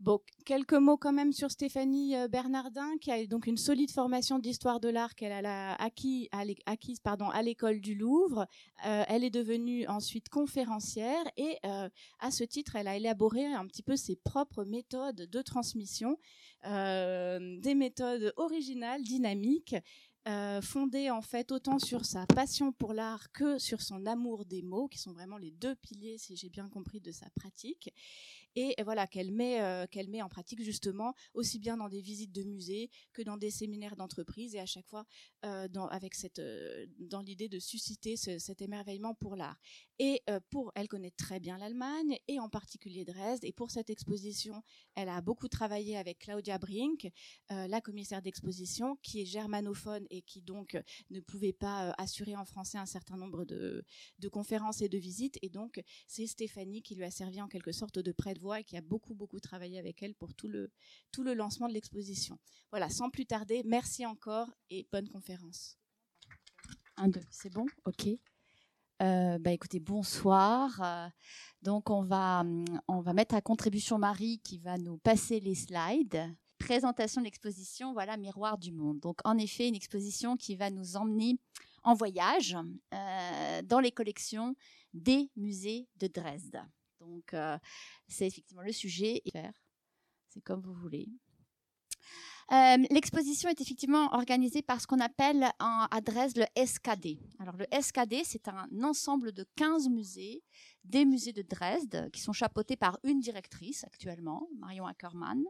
Bon, quelques mots quand même sur Stéphanie euh, Bernardin, qui a donc une solide formation d'histoire de l'art qu'elle a acquis, acquise à l'école du Louvre. Euh, elle est devenue ensuite conférencière et euh, à ce titre, elle a élaboré un petit peu ses propres méthodes de transmission, des méthodes originales, dynamiques, fondées en fait autant sur sa passion pour l'art que sur son amour des mots, qui sont vraiment les deux piliers, si j'ai bien compris, de sa pratique et voilà qu'elle met euh, qu'elle met en pratique justement aussi bien dans des visites de musées que dans des séminaires d'entreprise. Et à chaque fois euh, euh, dans l'idée de susciter cet émerveillement pour l'art et pour elle connaît très bien l'Allemagne et en particulier Dresde et pour cette exposition elle a beaucoup travaillé avec Claudia Brink la commissaire d'exposition qui est germanophone et qui donc ne pouvait pas assurer en français un certain nombre de, de conférences et de visites et donc c'est Stéphanie qui lui a servi en quelque sorte de prête voix et qui a beaucoup, beaucoup travaillé avec elle pour tout le, tout le lancement de l'exposition. Voilà, sans plus tarder, merci encore et bonne conférence. Un, deux, c'est bon? Ok. Euh, bah écoutez, bonsoir. Euh, donc on va, on va mettre à contribution Marie qui va nous passer les slides. Présentation de l'exposition, voilà, Miroir du Monde. Donc en effet, une exposition qui va nous emmener en voyage euh, dans les collections des musées de Dresde. Donc, c'est effectivement le sujet. C'est comme vous voulez. Euh, l'exposition est effectivement organisée par ce qu'on appelle en adresse le SKD. Alors le SKD, c'est un ensemble de 15 musées des musées de Dresde, qui sont chapeautés par une directrice actuellement, Marion Ackermann.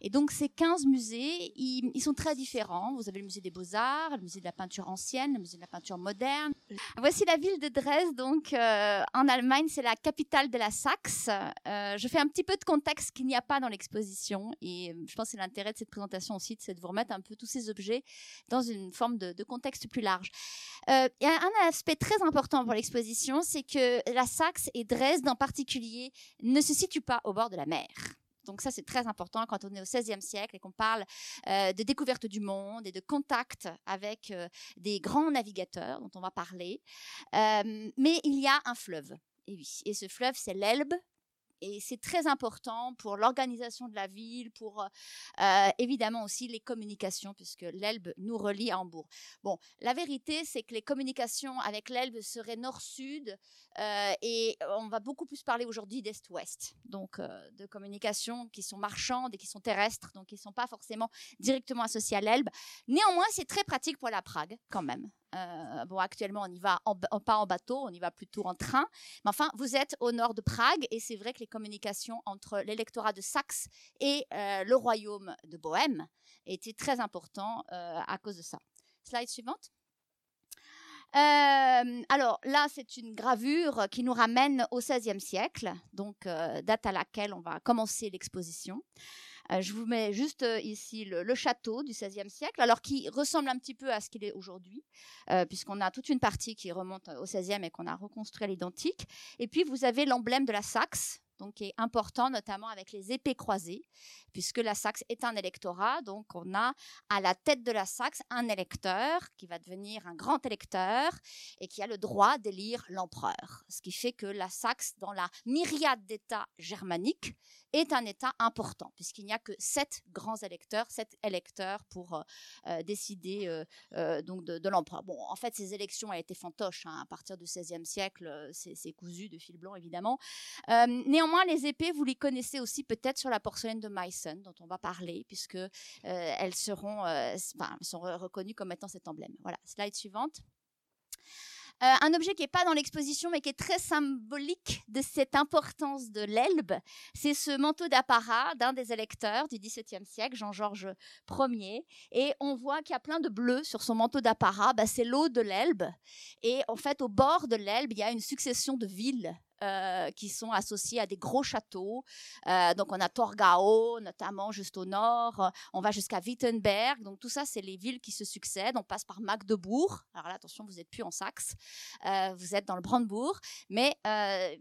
Et donc ces 15 musées, ils, sont très différents. Vous avez le musée des beaux-arts, le musée de la peinture ancienne, le musée de la peinture moderne. Voici la ville de Dresde, donc euh, en Allemagne, c'est la capitale de la Saxe. Euh, je fais un petit peu de contexte qu'il n'y a pas dans l'exposition, et euh, je pense que c'est l'intérêt de cette présentation aussi, c'est de vous remettre un peu tous ces objets dans une forme de, de contexte plus large. Il y a un aspect très important pour l'exposition, c'est que la Saxe et Dresde en particulier ne se situent pas au bord de la mer. Donc ça, c'est très important quand on est au XVIe siècle et qu'on parle euh, de découverte du monde et de contact avec euh, des grands navigateurs dont on va parler. Euh, mais il y a un fleuve. Et oui, et ce fleuve, c'est l'Elbe, et c'est très important pour l'organisation de la ville, pour évidemment aussi les communications, puisque l'Elbe nous relie à Hambourg. Bon, la vérité, c'est que les communications avec l'Elbe seraient nord-sud, et on va beaucoup plus parler aujourd'hui d'est-ouest, donc de communications qui sont marchandes et qui sont terrestres, donc qui ne sont pas forcément directement associées à l'Elbe. Néanmoins, c'est très pratique pour la Prague, quand même. Euh, bon, actuellement, on y va pas en bateau, on y va plutôt en train. Mais enfin, vous êtes au nord de Prague et c'est vrai que les communications entre l'électorat de Saxe et euh, le royaume de Bohême étaient très importantes euh, à cause de ça. Slide suivante. alors là, c'est une gravure qui nous ramène au XVIe siècle, donc date à laquelle on va commencer l'exposition. Euh, je vous mets juste euh, ici le, château du XVIe siècle, alors qui ressemble un petit peu à ce qu'il est aujourd'hui, euh, puisqu'on a toute une partie qui remonte au XVIe et qu'on a reconstruit à l'identique. Et puis vous avez l'emblème de la Saxe, donc qui est important notamment avec les épées croisées, puisque la Saxe est un électorat, donc on a à la tête de la Saxe un électeur qui va devenir un grand électeur et qui a le droit d'élire l'empereur, ce qui fait que la Saxe, dans la myriade d'États germaniques, est un État important, puisqu'il n'y a que sept grands électeurs, sept électeurs pour euh, euh, décider euh, donc de, l'empereur. Bon, en fait, ces élections ont été fantoches hein, à partir du XVIe siècle, c'est cousu de fil blanc évidemment. néanmoins, les épées, vous les connaissez aussi peut-être sur la porcelaine de Meissen, dont on va parler, puisque elles seront, enfin, sont reconnues comme étant cet emblème. Voilà, slide suivante. Euh, un objet qui n'est pas dans l'exposition, mais qui est très symbolique de cette importance de l'Elbe, c'est ce manteau d'apparat d'un des électeurs du XVIIe siècle, Jean-Georges Ier. Et on voit qu'il y a plein de bleu sur son manteau d'apparat. Bah, c'est l'eau de l'Elbe. Et en fait, au bord de l'Elbe, il y a une succession de villes euh, qui sont associés à des gros châteaux. Euh, donc on a Torgau, notamment juste au nord. On va jusqu'à Wittenberg. Donc tout ça, c'est les villes qui se succèdent. On passe par Magdebourg. Alors là, attention, vous n'êtes plus en Saxe. Euh, vous êtes dans le Brandebourg. Mais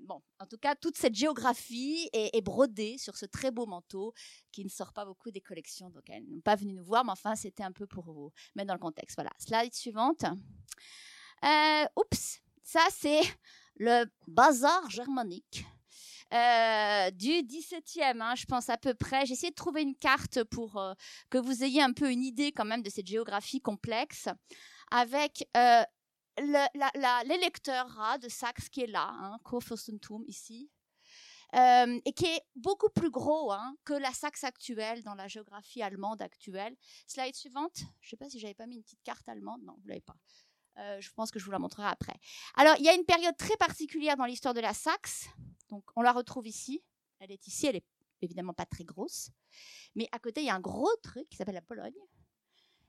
bon, en tout cas, toute cette géographie est, brodée sur ce très beau manteau qui ne sort pas beaucoup des collections. Donc elles n'ont pas venu nous voir, mais enfin, c'était un peu pour vous mettre dans le contexte. Voilà. Slide suivante. oups, ça c'est le bazar germanique. euh, du 17e, hein, je pense à peu près. J'ai essayé de trouver une carte pour euh, que vous ayez un peu une idée quand même de cette géographie complexe, avec euh, l'électeur de Saxe qui est là, hein, Kurfürstentum ici, euh, et qui est beaucoup plus gros hein, que la Saxe actuelle dans la géographie allemande actuelle. Slide suivante. Je ne sais pas si j'avais pas mis une petite carte allemande. Non, vous l'avez pas. Euh, je pense que je vous la montrerai après. Alors, il y a une période très particulière dans l'histoire de la Saxe. Donc, on la retrouve ici. Elle est ici. Elle est évidemment pas très grosse. Mais à côté, il y a un gros truc qui s'appelle la Pologne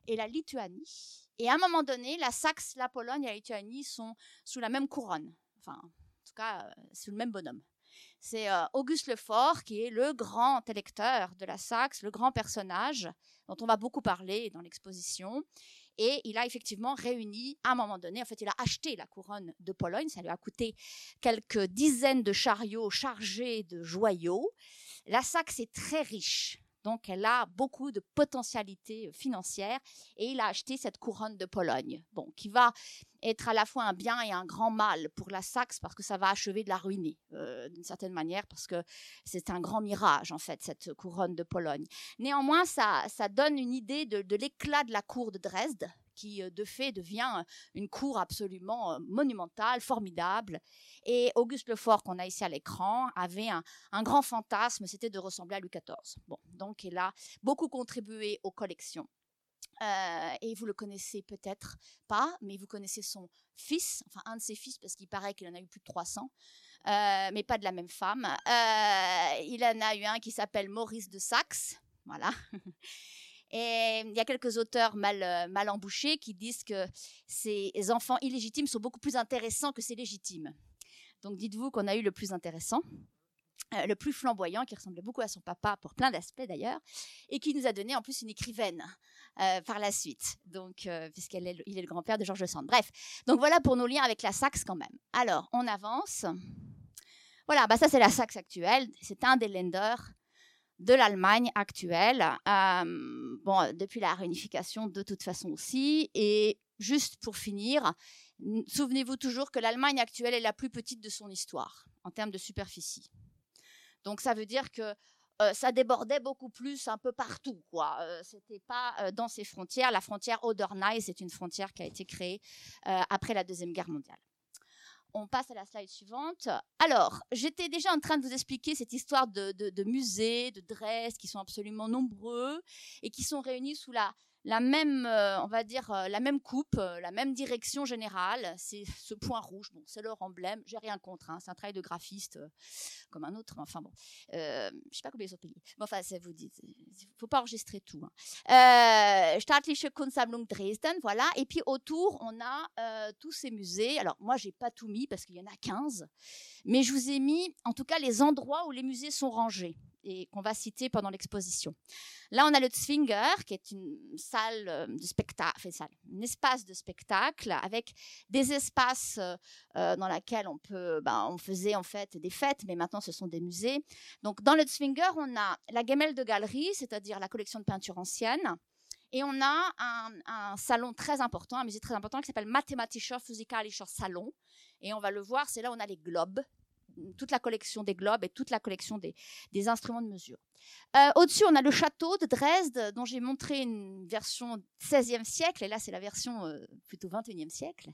et la Lituanie. Et à un moment donné, la Saxe, la Pologne et la Lituanie sont sous la même couronne. Enfin, en tout cas, euh, sous le même bonhomme. C'est euh, Auguste Lefort qui est le grand électeur de la Saxe, le grand personnage dont on va beaucoup parler dans l'exposition. Et il a effectivement réuni, à un moment donné, en fait, il a acheté la couronne de Pologne. Ça lui a coûté quelques dizaines de chariots chargés de joyaux. La Saxe est très riche. Donc, elle a beaucoup de potentialités financières et il a acheté cette couronne de Pologne, bon, qui va être à la fois un bien et un grand mal pour la Saxe parce que ça va achever de la ruiner euh, d'une certaine manière parce que c'est un grand mirage en fait cette couronne de Pologne. Néanmoins, ça, ça donne une idée de l'éclat de la cour de Dresde qui euh, de fait devient une cour absolument euh, monumentale, formidable. Et Auguste Lefort, qu'on a ici à l'écran, avait un, grand fantasme, c'était de ressembler à Louis XIV. Bon, donc il a beaucoup contribué aux collections. Euh, et vous le connaissez peut-être pas, mais vous connaissez son fils, enfin un de ses fils, parce qu'il paraît qu'il en a eu plus de 300, euh, mais pas de la même femme. Euh, il en a eu un qui s'appelle Maurice de Saxe, voilà. Et il y a quelques auteurs mal, euh, mal embouchés qui disent que ces enfants illégitimes sont beaucoup plus intéressants que ces légitimes. Donc dites-vous qu'on a eu le plus intéressant. Euh, le plus flamboyant, qui ressemblait beaucoup à son papa pour plein d'aspects d'ailleurs, et qui nous a donné en plus une écrivaine euh, par la suite, donc puisqu'il est, il est le grand-père de Georges Sand. Bref, donc voilà pour nos liens avec la Saxe quand même. Alors, on avance. Voilà, bah ça c'est la Saxe actuelle. C'est un des lenders de l'Allemagne actuelle. Bon, depuis la réunification de toute façon aussi. Et juste pour finir, souvenez-vous toujours que l'Allemagne actuelle est la plus petite de son histoire en termes de superficie. Donc ça veut dire que ça débordait beaucoup plus un peu partout. Quoi. Euh, c'était pas dans ses frontières. La frontière Oder-Neisse, c'est une frontière qui a été créée après la Deuxième Guerre mondiale. On passe à la slide suivante. Alors, j'étais déjà en train de vous expliquer cette histoire de, musées, de Dresde, qui sont absolument nombreux et qui sont réunis sous la, la même, euh, on va dire, euh, la même coupe, euh, la même direction générale. C'est ce point rouge. Bon, c'est leur emblème. J'ai rien contre. Hein, c'est un travail de graphiste comme un autre. Enfin bon, je sais pas combien ils ont payé. Mais enfin, ça vous dit, faut pas enregistrer tout. Hein. Staatliche Kunstsammlung Dresden, voilà. Et puis autour, on a tous ces musées. Alors moi, j'ai pas tout mis parce qu'il y en a 15, mais je vous ai mis, en tout cas, les endroits où les musées sont rangés et qu'on va citer pendant l'exposition. Là, on a le Zwinger, qui est une salle euh, de spectacle, salle, un espace de spectacle avec des espaces euh, euh, dans lesquels on peut, ben, on faisait en fait des fêtes, mais maintenant ce sont des musées. Donc, dans le Zwinger, on a la Gemälde Galerie, c'est-à-dire la collection de peintures anciennes. Et on a un, un salon très important, un musée très important qui s'appelle Mathematischer Physikalischer Salon. Et on va le voir, c'est là où on a les globes toute la collection des globes et toute la collection des, instruments de mesure. Euh, Au-dessus, on a le château de Dresde, dont j'ai montré une version 16e siècle, et là c'est la version euh, plutôt 21e siècle,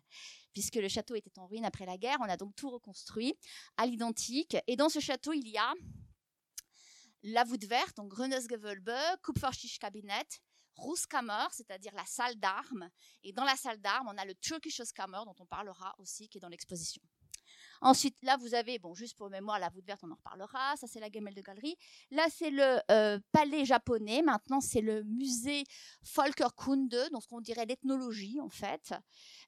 puisque le château était en ruine après la guerre. On a donc tout reconstruit à l'identique. Et dans ce château, il y a la voûte verte, donc Grünes-Gewölbe, Kupferstichkabinett, Rußkammer, c'est-à-dire la salle d'armes. Et dans la salle d'armes, on a le Turkisches Kammer, dont on parlera aussi, qui est dans l'exposition. Ensuite, là, vous avez, bon, juste pour mémoire, la voûte verte, on en reparlera. Ça, c'est la Gemälde Galerie. Là, c'est le euh, palais japonais. Maintenant, c'est le musée Volkerkunde, donc ce qu'on dirait l'ethnologie, en fait.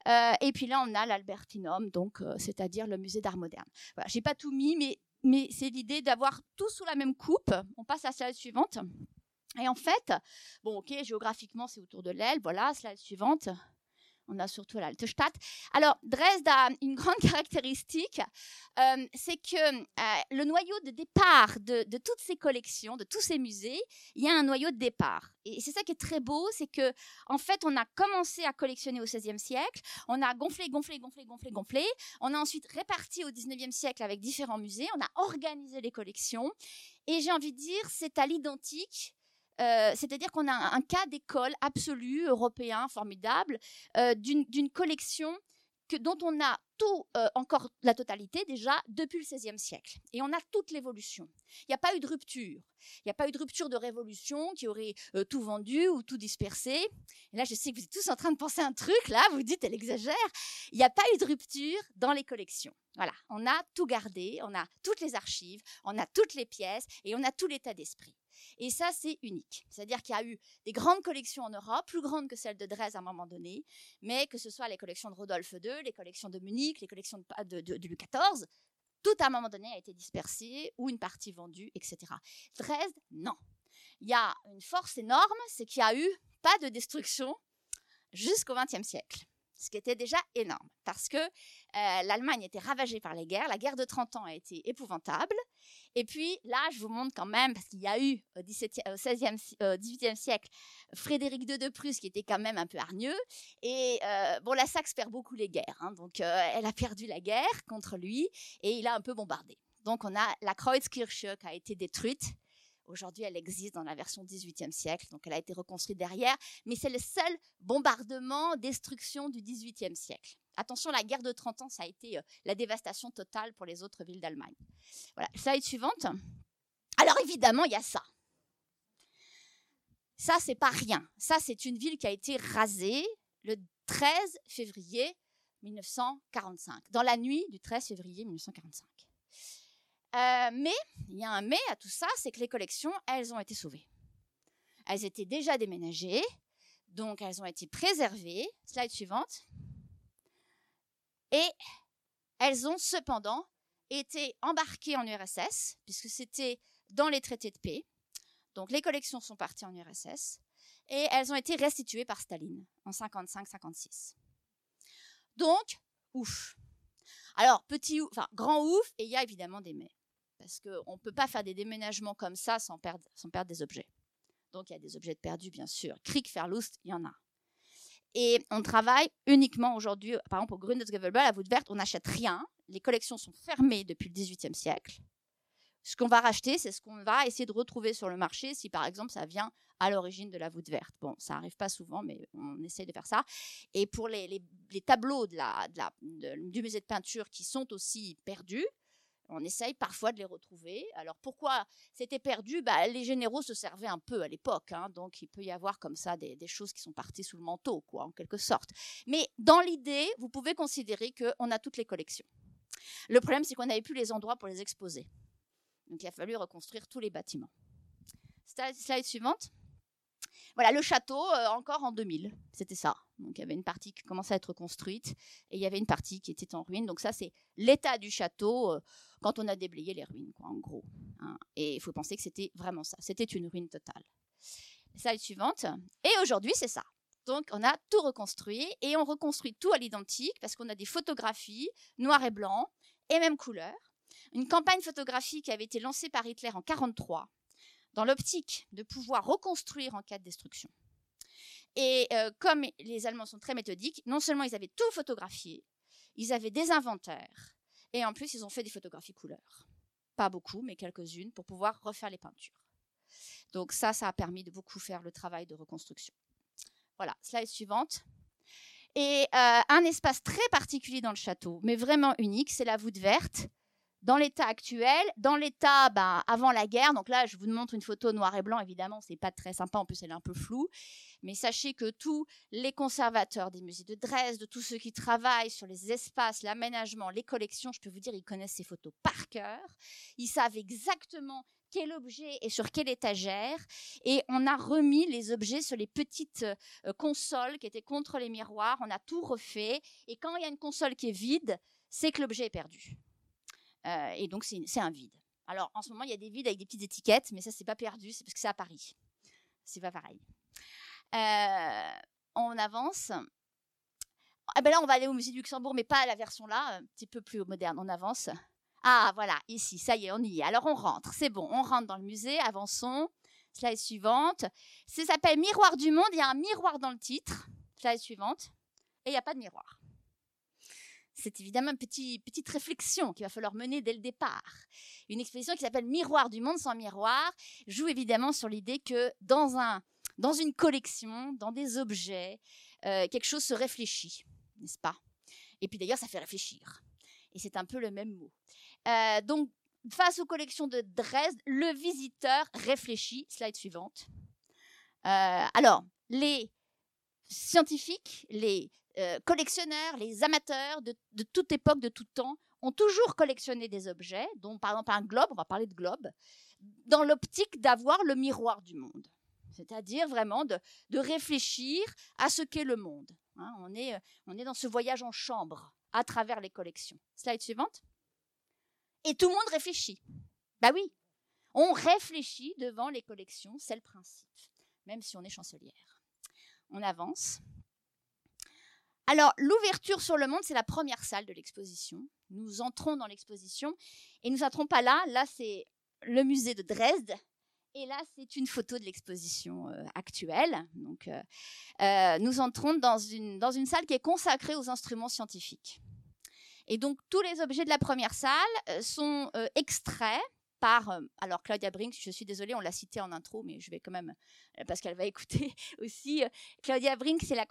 Euh, et puis là, on a l'Albertinum, donc, euh, c'est-à-dire le musée d'art moderne. Voilà, j'ai pas tout mis, mais, c'est l'idée d'avoir tout sous la même coupe. On passe à la slide suivante. Et en fait, bon, ok, géographiquement, c'est autour de l'aile. Voilà, slide suivante. On a surtout l'Altestadt. Alors, Dresde a une grande caractéristique, euh, c'est que euh, le noyau de départ de, toutes ces collections, de tous ces musées, il y a un noyau de départ. Et c'est ça qui est très beau, c'est que en fait, on a commencé à collectionner au XVIe siècle, on a gonflé, gonflé, gonflé, gonflé, gonflé, on a ensuite réparti au XIXe siècle avec différents musées, on a organisé les collections, et j'ai envie de dire, c'est à l'identique euh, c'est-à-dire qu'on a un, cas d'école absolu, européen, formidable, euh, d'une collection que, dont on a tout, euh, encore la totalité déjà, depuis le XVIe siècle. Et on a toute l'évolution. Il n'y a pas eu de rupture. Il n'y a pas eu de rupture de révolution qui aurait tout vendu ou tout dispersé. Là, je sais que vous êtes tous en train de penser un truc, là, vous dites, elle exagère. Il n'y a pas eu de rupture dans les collections. Voilà, on a tout gardé, on a toutes les archives, on a toutes les pièces et on a tout l'état d'esprit. Et ça, c'est unique. C'est-à-dire qu'il y a eu des grandes collections en Europe, plus grandes que celles de Dresde à un moment donné, mais que ce soit les collections de Rodolphe II, les collections de Munich, les collections de, de, Louis XIV, tout à un moment donné a été dispersé ou une partie vendue, etc. Dresde, non. Il y a une force énorme, c'est qu'il n'y a eu pas de destruction jusqu'au XXe siècle ce qui était déjà énorme, parce que euh, l'Allemagne était ravagée par les guerres, la guerre de 30 ans a été épouvantable, et puis là, je vous montre quand même, parce qu'il y a eu au, 17 16e, 18e siècle Frédéric II de Prusse qui était quand même un peu hargneux, et euh, bon, la Saxe perd beaucoup les guerres, hein, donc euh, elle a perdu la guerre contre lui, et il a un peu bombardé. Donc on a la Kreuzkirche qui a été détruite, Aujourd'hui, elle existe dans la version 18e siècle, donc elle a été reconstruite derrière, mais c'est le seul bombardement, destruction du 18e siècle. Attention, la guerre de 30 ans, ça a été euh, la dévastation totale pour les autres villes d'Allemagne. Voilà, slide suivante. Alors évidemment, il y a ça. Ça, c'est pas rien. Ça, c'est une ville qui a été rasée le 13 février 1945, dans la nuit du 13 février 1945. Euh, mais il y a un mais à tout ça, c'est que les collections, elles ont été sauvées. Elles étaient déjà déménagées, donc elles ont été préservées. Slide suivante. Et elles ont cependant été embarquées en URSS, puisque c'était dans les traités de paix. Donc les collections sont parties en URSS et elles ont été restituées par Staline en 55-56. Donc, ouf. Alors, petit enfin, grand ouf, et il y a évidemment des mais parce qu'on ne peut pas faire des déménagements comme ça sans perdre, des objets. Donc il y a des objets perdus, bien sûr. Krieg, Verlust, il y en a. Et on travaille uniquement aujourd'hui, par exemple au Grundesgevelbel, à Woodvert, on n'achète rien. Les collections sont fermées depuis le XVIIIe siècle. Ce qu'on va racheter, c'est ce qu'on va essayer de retrouver sur le marché si, par exemple, ça vient à l'origine de la voûte verte. Bon, ça n'arrive pas souvent, mais on essaie de faire ça. Et pour les, tableaux du musée de peinture qui sont aussi perdus, on essaye parfois de les retrouver. Alors pourquoi c'était perdu? Bah, Les généraux se servaient un peu à l'époque, hein, donc il peut y avoir comme ça des, choses qui sont parties sous le manteau, quoi, en quelque sorte. Mais dans l'idée, vous pouvez considérer qu'on a toutes les collections. Le problème, c'est qu'on n'avait plus les endroits pour les exposer. Donc il a fallu reconstruire tous les bâtiments. Slide suivante. Voilà, le château, euh, encore en 2000, c'était ça. Donc il y avait une partie qui commençait à être construite et il y avait une partie qui était en ruine. Donc ça, c'est l'état du château euh, quand on a déblayé les ruines, quoi, en gros. Hein. Et il faut penser que c'était vraiment ça. C'était une ruine totale. Slide suivante. Et aujourd'hui, c'est ça. Donc, on a tout reconstruit et on reconstruit tout à l'identique parce qu'on a des photographies noir et blanc et même couleur. Une campagne photographique qui avait été lancée par Hitler en 1943 dans l'optique de pouvoir reconstruire en cas de destruction. Et euh, comme les Allemands sont très méthodiques, non seulement ils avaient tout photographié, ils avaient des inventaires, et en plus ils ont fait des photographies couleurs. Pas beaucoup, mais quelques-unes, pour pouvoir refaire les peintures. Donc ça, ça a permis de beaucoup faire le travail de reconstruction. Voilà, slide suivante. Et euh, un espace très particulier dans le château, mais vraiment unique, c'est la voûte verte, dans l'état actuel, dans l'état ben, avant la guerre. Donc là, je vous montre une photo noir et blanc. Évidemment, c'est pas très sympa. En plus, elle est un peu floue. Mais sachez que tous les conservateurs des musées de Dresde, tous ceux qui travaillent sur les espaces, l'aménagement, les collections, je peux vous dire, ils connaissent ces photos par cœur. Ils savent exactement quel objet est sur quelle étagère. Et on a remis les objets sur les petites euh, consoles qui étaient contre les miroirs. On a tout refait. Et quand il y a une console qui est vide, c'est que l'objet est perdu. Euh, et donc, c'est un vide. Alors, en ce moment, il y a des vides avec des petites étiquettes, mais ça, c'est pas perdu, c'est parce que c'est à Paris. C'est pas pareil. Euh, on avance. Ah ben là, on va aller au musée du Luxembourg, mais pas la version là, un petit peu plus moderne. On avance. Ah, voilà, ici, ça y est, on y est. Alors on rentre, c'est bon, on rentre dans le musée, avançons. Slide suivante. Ça s'appelle Miroir du monde. Il y a un miroir dans le titre. Slide suivante. Et il n'y a pas de miroir. C'est évidemment une petite, réflexion qu'il va falloir mener dès le départ. Une exposition qui s'appelle Miroir du monde sans miroir joue évidemment sur l'idée que dans une collection, dans des objets, euh, quelque chose se réfléchit, n'est-ce pas? Et puis d'ailleurs, ça fait réfléchir. Et c'est un peu le même mot. Euh, donc, face aux collections de Dresde, le visiteur réfléchit. Slide suivante. Euh, alors, les scientifiques, les euh, collectionneurs, les amateurs de, toute époque, de tout temps, ont toujours collectionné des objets, dont par exemple un globe, on va parler de globe, dans l'optique d'avoir le miroir du monde. C'est-à-dire vraiment de, réfléchir à ce qu'est le monde. Hein. on, est, on est dans ce voyage en chambre à travers les collections. Slide suivante. Et tout le monde réfléchit. Bah oui, on réfléchit devant les collections, c'est le principe, même si on est chancelière. On avance. Alors, l'ouverture sur le monde, c'est la première salle de l'exposition. Nous entrons dans l'exposition et nous n'entrons pas là. Là, c'est le musée de Dresde. Et là, c'est une photo de l'exposition euh, actuelle. Donc, euh, euh, nous entrons dans une, dans une salle qui est consacrée aux instruments scientifiques. Et donc, tous les objets de la première salle sont extraits euh, alors Claudia Brink, je suis désolée, on l'a citée en intro, mais je vais quand même, parce qu'elle va écouter aussi. Claudia Brink, c'est la,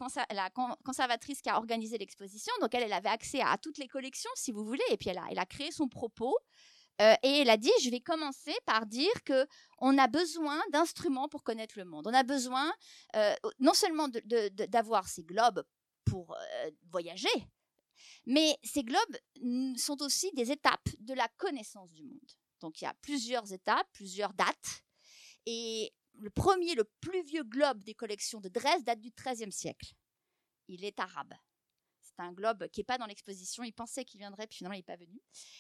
conservatrice qui a organisé l'exposition, donc elle, avait accès à, toutes les collections, si vous voulez, et puis elle a, elle a créé son propos. et elle a dit, je vais commencer par dire que on a besoin d'instruments pour connaître le monde. On a besoin non seulement d'avoir ces globes pour voyager, mais ces globes sont aussi des étapes de la connaissance du monde. Donc il y a plusieurs étapes, plusieurs dates. Et le premier, le plus vieux globe des collections de Dresde date du XIIIe siècle. Il est arabe. C'est un globe qui n'est pas dans l'exposition. Il pensait qu'il viendrait, puis finalement, il n'est pas venu.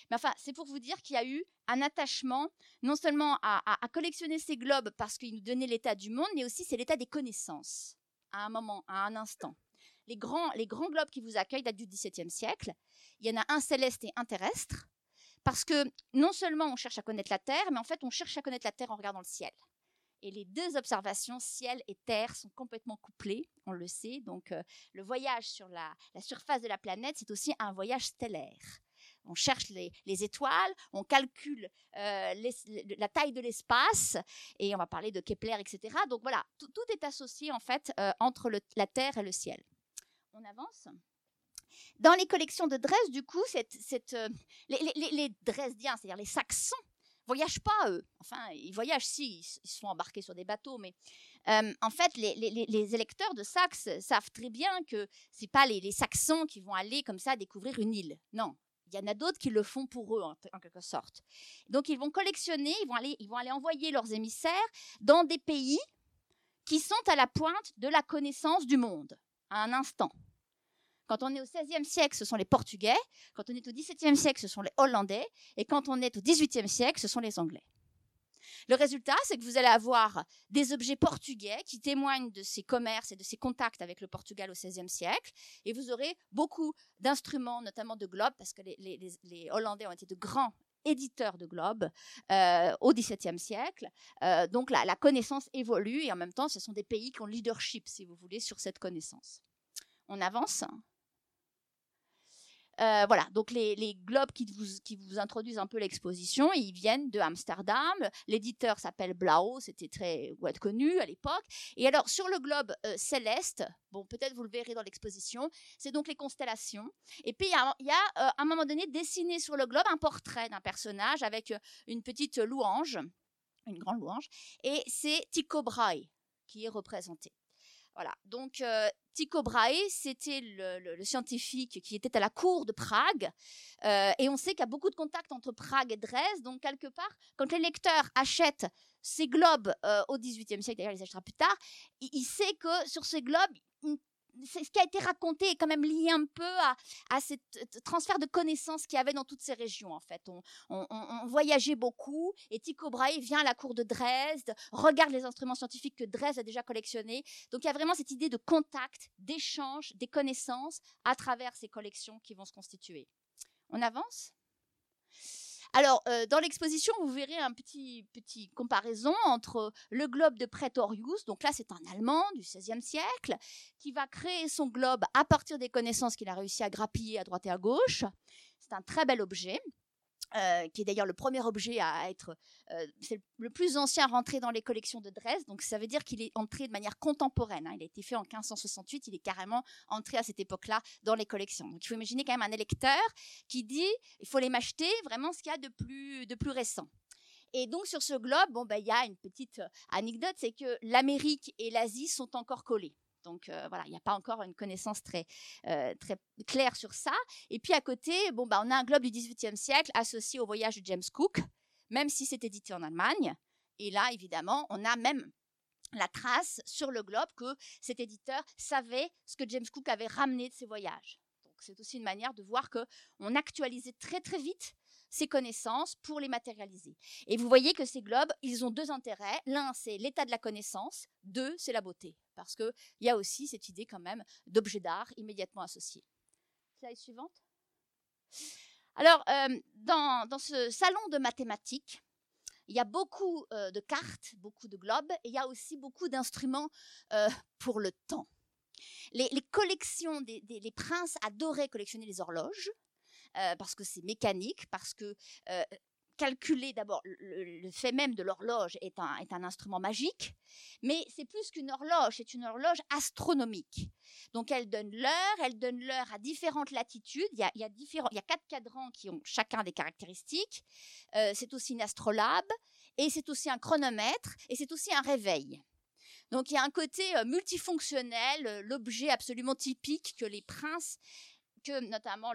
Mais enfin, c'est pour vous dire qu'il y a eu un attachement, non seulement à, à collectionner ces globes parce qu'il nous donnait l'état du monde, mais aussi c'est l'état des connaissances, à un moment, à un instant les grands, les grands globes qui vous accueillent datent du XVIIe siècle. Il y en a un céleste et un terrestre, parce que non seulement on cherche à connaître la Terre, mais en fait on cherche à connaître la Terre en regardant le ciel. Et les deux observations, ciel et terre, sont complètement couplées, on le sait. Donc euh, le voyage sur la, surface de la planète, c'est aussi un voyage stellaire. On cherche les, étoiles, on calcule euh, la taille de l'espace, et on va parler de Kepler, etc. Donc voilà, tout, est associé en fait euh, entre la Terre et le ciel on avance. Dans les collections de Dresde, du coup, euh, les, Dresdiens, c'est-à-dire les Saxons, voyagent pas eux. Enfin, ils voyagent si, ils, sont embarqués sur des bateaux, mais euh, en fait, les, électeurs de Saxe savent très bien que c'est pas les, Saxons qui vont aller comme ça découvrir une île. Non, il y en a d'autres qui le font pour eux en, quelque sorte. Donc ils vont collectionner, ils ils vont aller envoyer leurs émissaires dans des pays qui sont à la pointe de la connaissance du monde à un instant. Quand on est au XVIe siècle, ce sont les Portugais. Quand on est au XVIIe siècle, ce sont les Hollandais. Et quand on est au XVIIIe siècle, ce sont les Anglais. Le résultat, c'est que vous allez avoir des objets portugais qui témoignent de ces commerces et de ces contacts avec le Portugal au XVIe siècle. Et vous aurez beaucoup d'instruments, notamment de globes, parce que les, Hollandais ont été de grands éditeurs de globes euh, au XVIIe siècle. Euh, donc la, la, connaissance évolue et en même temps, ce sont des pays qui ont leadership, si vous voulez, sur cette connaissance. On avance. Euh, voilà, donc les, globes qui vous, qui vous introduisent un peu l'exposition, ils viennent de Amsterdam. L'éditeur s'appelle Blau, c'était très connu à l'époque. Et alors, sur le globe euh, céleste, bon, peut-être vous le verrez dans l'exposition, c'est donc les constellations. Et puis, il y a, y a euh, à un moment donné dessiné sur le globe un portrait d'un personnage avec une petite louange, une grande louange, et c'est Tycho Brahe qui est représenté. Voilà. Donc, euh, Tycho Brahe, c'était le, scientifique qui était à la cour de Prague. Euh, et on sait qu'il y a beaucoup de contacts entre Prague et Dresde. Donc, quelque part, quand les lecteurs achètent ces globes euh, au XVIIIe siècle, d'ailleurs, il les achètera plus tard, il, sait que sur ces globes, ce qui a été raconté est quand même lié un peu à, ce transfert de connaissances qu'il y avait dans toutes ces régions, en fait. On, voyageait beaucoup et Tycho Brahe vient à la cour de Dresde, regarde les instruments scientifiques que Dresde a déjà collectionnés. Donc il y a vraiment cette idée de contact, d'échange, des connaissances à travers ces collections qui vont se constituer. On avance? Alors, euh, dans l'exposition, vous verrez un petit, petit comparaison entre le globe de Praetorius, donc là c'est un Allemand du XVIe siècle, qui va créer son globe à partir des connaissances qu'il a réussi à grappiller à droite et à gauche. C'est un très bel objet. Euh, qui est d'ailleurs le premier objet à être, euh, c'est le plus ancien rentré dans les collections de Dresde, donc ça veut dire qu'il est entré de manière contemporaine. Hein. Il a été fait en 1568, il est carrément entré à cette époque-là dans les collections. Donc il faut imaginer quand même un électeur qui dit, il faut les m'acheter vraiment ce qu'il y a de plus, de plus récent. Et donc sur ce globe, bon ben il y a une petite anecdote, c'est que l'Amérique et l'Asie sont encore collées. Donc euh, voilà, il n'y a pas encore une connaissance très, euh, très claire sur ça. Et puis à côté, bon, bah, on a un globe du XVIIIe siècle associé au voyage de James Cook, même si c'est édité en Allemagne. Et là, évidemment, on a même la trace sur le globe que cet éditeur savait ce que James Cook avait ramené de ses voyages. Donc c'est aussi une manière de voir que on actualisait très très vite ces connaissances pour les matérialiser. Et vous voyez que ces globes, ils ont deux intérêts. L'un, c'est l'état de la connaissance. Deux, c'est la beauté. Parce qu'il y a aussi cette idée quand même d'objet d'art immédiatement associé. Slide suivante. Alors, euh, dans, ce salon de mathématiques, il y a beaucoup euh, de cartes, beaucoup de globes, et il y a aussi beaucoup d'instruments euh, pour le temps. Les, collections des, des, princes adoraient collectionner les horloges, euh, parce que c'est mécanique, parce que euh, calculer d'abord le, fait même de l'horloge est un, instrument magique, mais c'est plus qu'une horloge, c'est une horloge astronomique. Donc elle donne l'heure, elle donne l'heure à différentes latitudes. Il y a quatre cadrans qui ont chacun des caractéristiques. Euh, c'est aussi une astrolabe, et c'est aussi un chronomètre, et c'est aussi un réveil. Donc il y a un côté multifonctionnel, l'objet absolument typique que les princes que notamment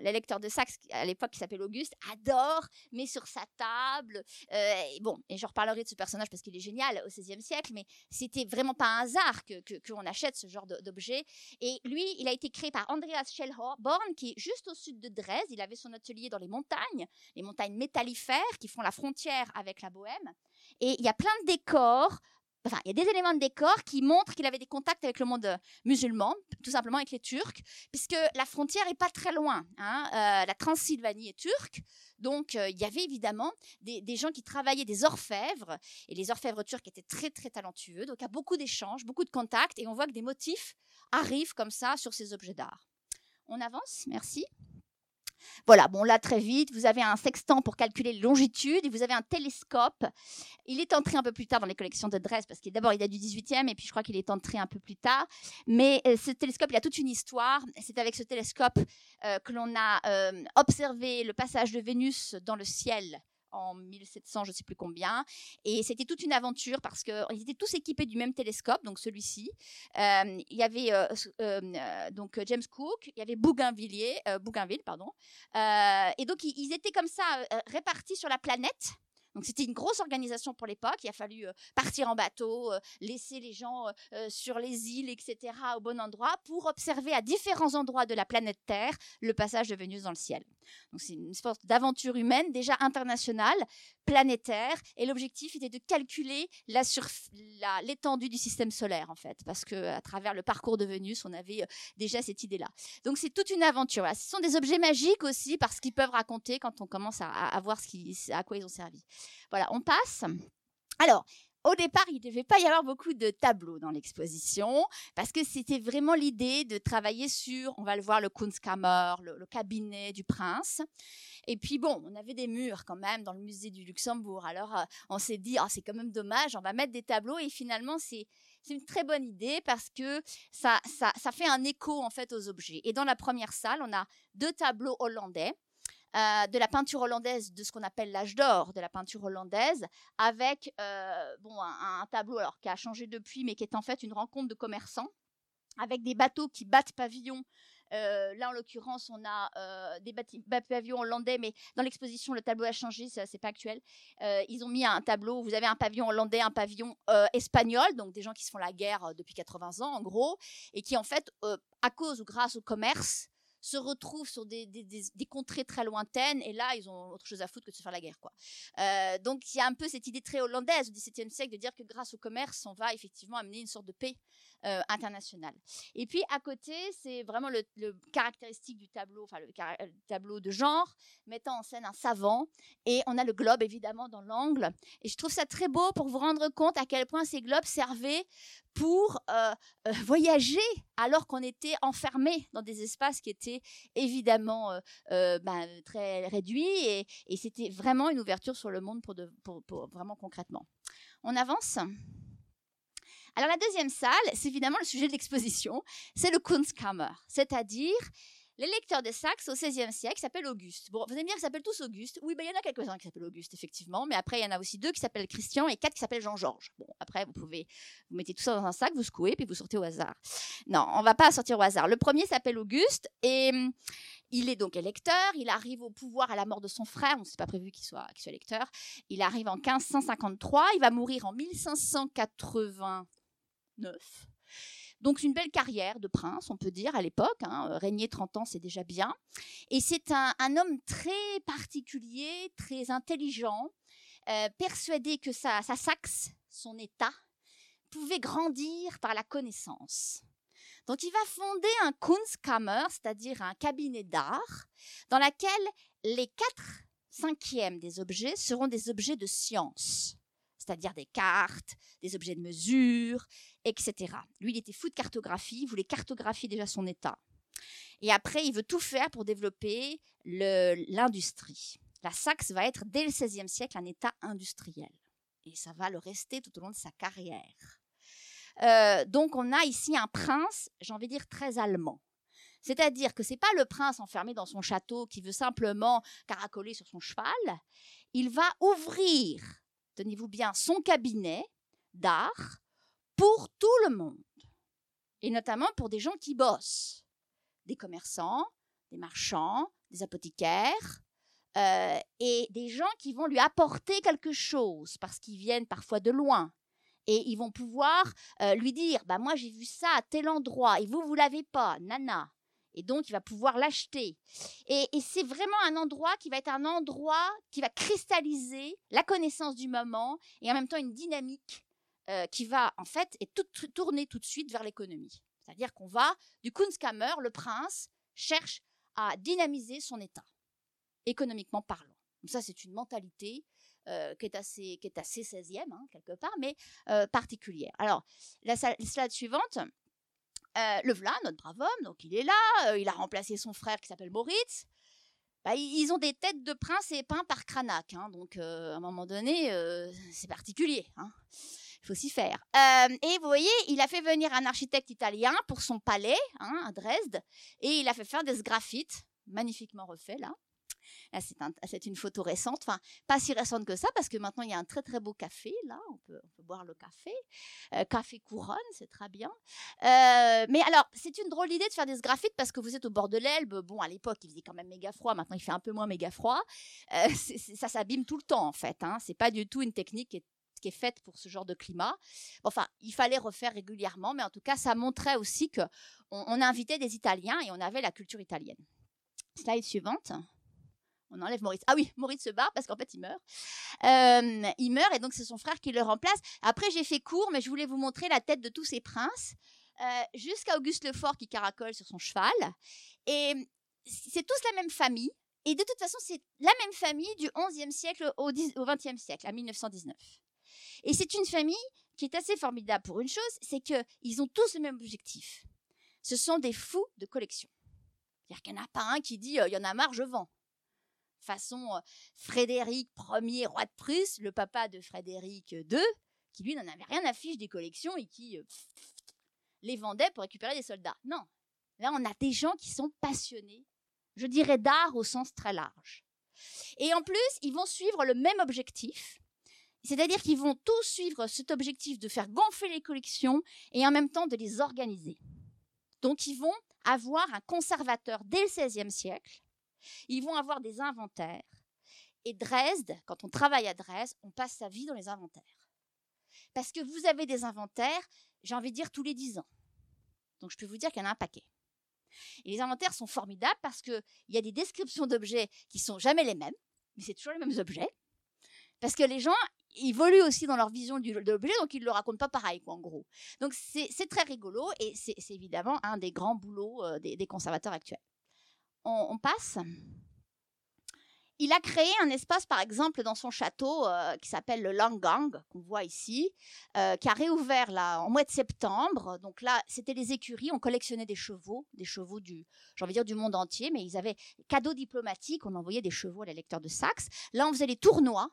l'électeur de Saxe, à l'époque qui s'appelle Auguste, adore, met sur sa table. Euh, et bon, et je reparlerai de ce personnage parce qu'il est génial au XVIe siècle, mais c'était vraiment pas un hasard que qu'on achète ce genre d'objet. Et lui, il a été créé par Andreas Schellhorn, qui est juste au sud de Dresde. Il avait son atelier dans les montagnes, les montagnes métallifères qui font la frontière avec la Bohème. Et il y a plein de décors Enfin, il y a des éléments de décor qui montrent qu'il avait des contacts avec le monde euh, musulman, tout simplement avec les Turcs, puisque la frontière est pas très loin. Hein. Euh, la Transylvanie est turque, donc euh, il y avait évidemment des, des, gens qui travaillaient des orfèvres, et les orfèvres turcs étaient très très talentueux, donc il y a beaucoup d'échanges, beaucoup de contacts, et on voit que des motifs arrivent comme ça sur ces objets d'art. On avance, merci. Voilà, bon là très vite, vous avez un sextant pour calculer les longitudes et vous avez un télescope. Il est entré un peu plus tard dans les collections de Dresde parce qu'il d'abord il a du 18e et puis je crois qu'il est entré un peu plus tard. Mais euh, ce télescope, il a toute une histoire. C'est avec ce télescope euh, que l'on a euh, observé le passage de Vénus dans le ciel en 1700, je ne sais plus combien. Et c'était toute une aventure parce qu'ils étaient tous équipés du même télescope, donc celui-ci. Euh, il y avait euh, euh, donc James Cook, il y avait Bougainville, Bougainville pardon. et donc ils étaient comme ça répartis sur la planète. Donc c'était une grosse organisation pour l'époque. Il a fallu partir en bateau, laisser les gens sur les îles, etc., au bon endroit pour observer à différents endroits de la planète Terre le passage de Vénus dans le ciel. Donc c'est une sorte d'aventure humaine déjà internationale, planétaire, et l'objectif était de calculer l'étendue du système solaire en fait, parce que à travers le parcours de Vénus, on avait déjà cette idée-là. Donc c'est toute une aventure. Ce sont des objets magiques aussi parce qu'ils peuvent raconter quand on commence à, à voir ce qui, à quoi ils ont servi. Voilà, on passe. Alors, au départ, il ne devait pas y avoir beaucoup de tableaux dans l'exposition parce que c'était vraiment l'idée de travailler sur, on va le voir, le Kunstkammer, le, cabinet du prince. Et puis bon, on avait des murs quand même dans le musée du Luxembourg. Alors euh, on s'est dit, ah, c'est quand même dommage, on va mettre des tableaux. Et finalement, c'est une très bonne idée parce que ça, ça, ça fait un écho en fait aux objets. Et dans la première salle, on a deux tableaux hollandais euh, de la peinture hollandaise, de ce qu'on appelle l'âge d'or de la peinture hollandaise, avec euh, bon, un, tableau alors, qui a changé depuis, mais qui est en fait une rencontre de commerçants avec des bateaux qui battent pavillon Euh, là, en l'occurrence, on a des pavillons hollandais, mais dans l'exposition, le tableau a changé, c'est pas actuel. Ils ont mis un tableau, vous avez un pavillon hollandais, un pavillon espagnol, donc des gens qui se font la guerre depuis 80 ans, en gros, et qui, en fait, à cause ou grâce au commerce, se retrouvent sur des, des, contrées très lointaines et là ils ont autre chose à foutre que de se faire la guerre quoi. Euh, donc il y a un peu cette idée très hollandaise au XVIIe siècle de dire que grâce au commerce on va effectivement amener une sorte de paix euh. Et puis à côté c'est vraiment le, caractéristique du tableau, enfin le, le, tableau de genre mettant en scène un savant et on a le globe évidemment dans l'angle et je trouve ça très beau pour vous rendre compte à quel point ces globes servaient pour euh, euh, voyager alors qu'on était enfermé dans des espaces qui étaient évidemment euh, ben, très réduits et, c'était vraiment une ouverture sur le monde pour vraiment concrètement. On avance? Alors la deuxième salle, c'est évidemment le sujet de l'exposition, c'est le Kunstkammer, c'est-à-dire les lecteurs de Saxe au XVIe siècle s'appellent Auguste. Bon, vous allez me dire qu'ils s'appellent tous Auguste. Oui, ben, il y en a quelques-uns qui s'appellent Auguste, effectivement. Mais après, il y en a aussi deux qui s'appellent Christian et quatre qui s'appellent Jean-Georges. Bon, après, vous pouvez, vous mettez tout ça dans un sac, vous secouez, puis vous sortez au hasard. Non, on va pas sortir au hasard. Le premier s'appelle Auguste et hum, il est donc électeur, il arrive au pouvoir à la mort de son frère, on ne s'est pas prévu qu'il soit, qu'il soit électeur. Il arrive en 1553, il va mourir en 1589. Donc une belle carrière de prince, on peut dire, à l'époque. Hein. Régner 30 ans, c'est déjà bien. Et c'est un, homme très particulier, très intelligent, euh, persuadé que sa Saxe, son État, pouvait grandir par la connaissance. Donc il va fonder un Kunstkammer, c'est-à-dire un cabinet d'art, dans lequel les quatre cinquièmes des objets seront des objets de science c'est-à-dire des cartes, des objets de mesure, etc. Lui, il était fou de cartographie, il voulait cartographier déjà son état. Et après, il veut tout faire pour développer l'industrie. La Saxe va être, dès le XVIe siècle, un état industriel. Et ça va le rester tout au long de sa carrière. Euh, donc, on a ici un prince, j'ai envie de dire, très allemand. C'est-à-dire que c'est pas le prince enfermé dans son château qui veut simplement caracoler sur son cheval. Il va ouvrir tenez-vous bien, son cabinet d'art pour tout le monde, et notamment pour des gens qui bossent, des commerçants, des marchands, des apothicaires, euh, et des gens qui vont lui apporter quelque chose parce qu'ils viennent parfois de loin. Et ils vont pouvoir euh, lui dire, bah moi j'ai vu ça à tel endroit et vous vous l'avez pas, nana et donc il va pouvoir l'acheter. Et, c'est vraiment un endroit qui va être un endroit qui va cristalliser la connaissance du moment et en même temps une dynamique euh, qui va en fait et tout, tourner tout de suite vers l'économie. C'est-à-dire qu'on va du Kunstkammer, le prince cherche à dynamiser son État, économiquement parlant. Donc ça c'est une mentalité euh, qui est assez qui est assez 16e hein, quelque part, mais euh, particulière. Alors la slide suivante. Euh, le voilà, notre brave homme, donc il est là, il a remplacé son frère qui s'appelle Moritz. Bah, ils ont des têtes de prince et peints par Cranach, hein, donc à un moment donné, c'est particulier. Hein. Il faut s'y faire. et vous voyez, il a fait venir un architecte italien pour son palais hein, à Dresde, et il a fait faire des sgraffites, magnifiquement refaits là. C'est une photo récente, enfin, pas si récente que ça, parce que maintenant, il y a un très, très beau café, là, on peut, boire le café. Euh, café Couronne, c'est très bien. Euh, mais alors, c'est une drôle d'idée de faire des graphites parce que vous êtes au bord de l'Elbe. Bon, à l'époque, il faisait quand même méga froid, maintenant, il fait un peu moins méga froid. Euh, ça s'abîme tout le temps, en fait. Hein. C'est pas du tout une technique qui est faite pour ce genre de climat. Enfin, il fallait refaire régulièrement, mais en tout cas, ça montrait aussi que on invitait des Italiens et on avait la culture italienne. Slide suivante on enlève Maurice. Ah oui, Maurice se barre parce qu'en fait, il meurt. Euh, il meurt et donc c'est son frère qui le remplace. Après, j'ai fait court, mais je voulais vous montrer la tête de tous ces princes, euh, jusqu'à Auguste Lefort qui caracole sur son cheval. Et c'est tous la même famille. Et de toute façon, c'est la même famille du XIe siècle au XXe siècle, à 1919. Et c'est une famille qui est assez formidable pour une chose, c'est qu'ils ont tous le même objectif. Ce sont des fous de collection. C'est-à-dire qu'il n'y en a pas un qui dit euh, il y en a marre, je vends façon euh, Frédéric Ier, roi de Prusse, le papa de Frédéric II, qui lui n'en avait rien à fiche des collections et qui euh, les vendait pour récupérer des soldats. Non, là on a des gens qui sont passionnés, je dirais d'art au sens très large. Et en plus, ils vont suivre le même objectif, c'est-à-dire qu'ils vont tous suivre cet objectif de faire gonfler les collections et en même temps de les organiser. Donc ils vont avoir un conservateur dès le XVIe siècle. Ils vont avoir des inventaires. Et Dresde, quand on travaille à Dresde, on passe sa vie dans les inventaires. Parce que vous avez des inventaires, j'ai envie de dire, tous les dix ans. Donc je peux vous dire qu'il y en a un paquet. Et les inventaires sont formidables parce qu'il y a des descriptions d'objets qui sont jamais les mêmes, mais c'est toujours les mêmes objets. Parce que les gens évoluent aussi dans leur vision de l'objet, donc ils ne le racontent pas pareil, quoi, en gros. Donc c'est très rigolo et c'est évidemment un des grands boulots euh, des, conservateurs actuels. on passe il a créé un espace, par exemple, dans son château euh, qui s'appelle le Langgang, qu'on voit ici, euh, qui a réouvert là en mois de septembre. Donc là, c'était les écuries, on collectionnait des chevaux, des chevaux du, envie dire du monde entier, mais ils avaient cadeaux diplomatiques, on envoyait des chevaux à l'électeur de Saxe. Là, on faisait les tournois,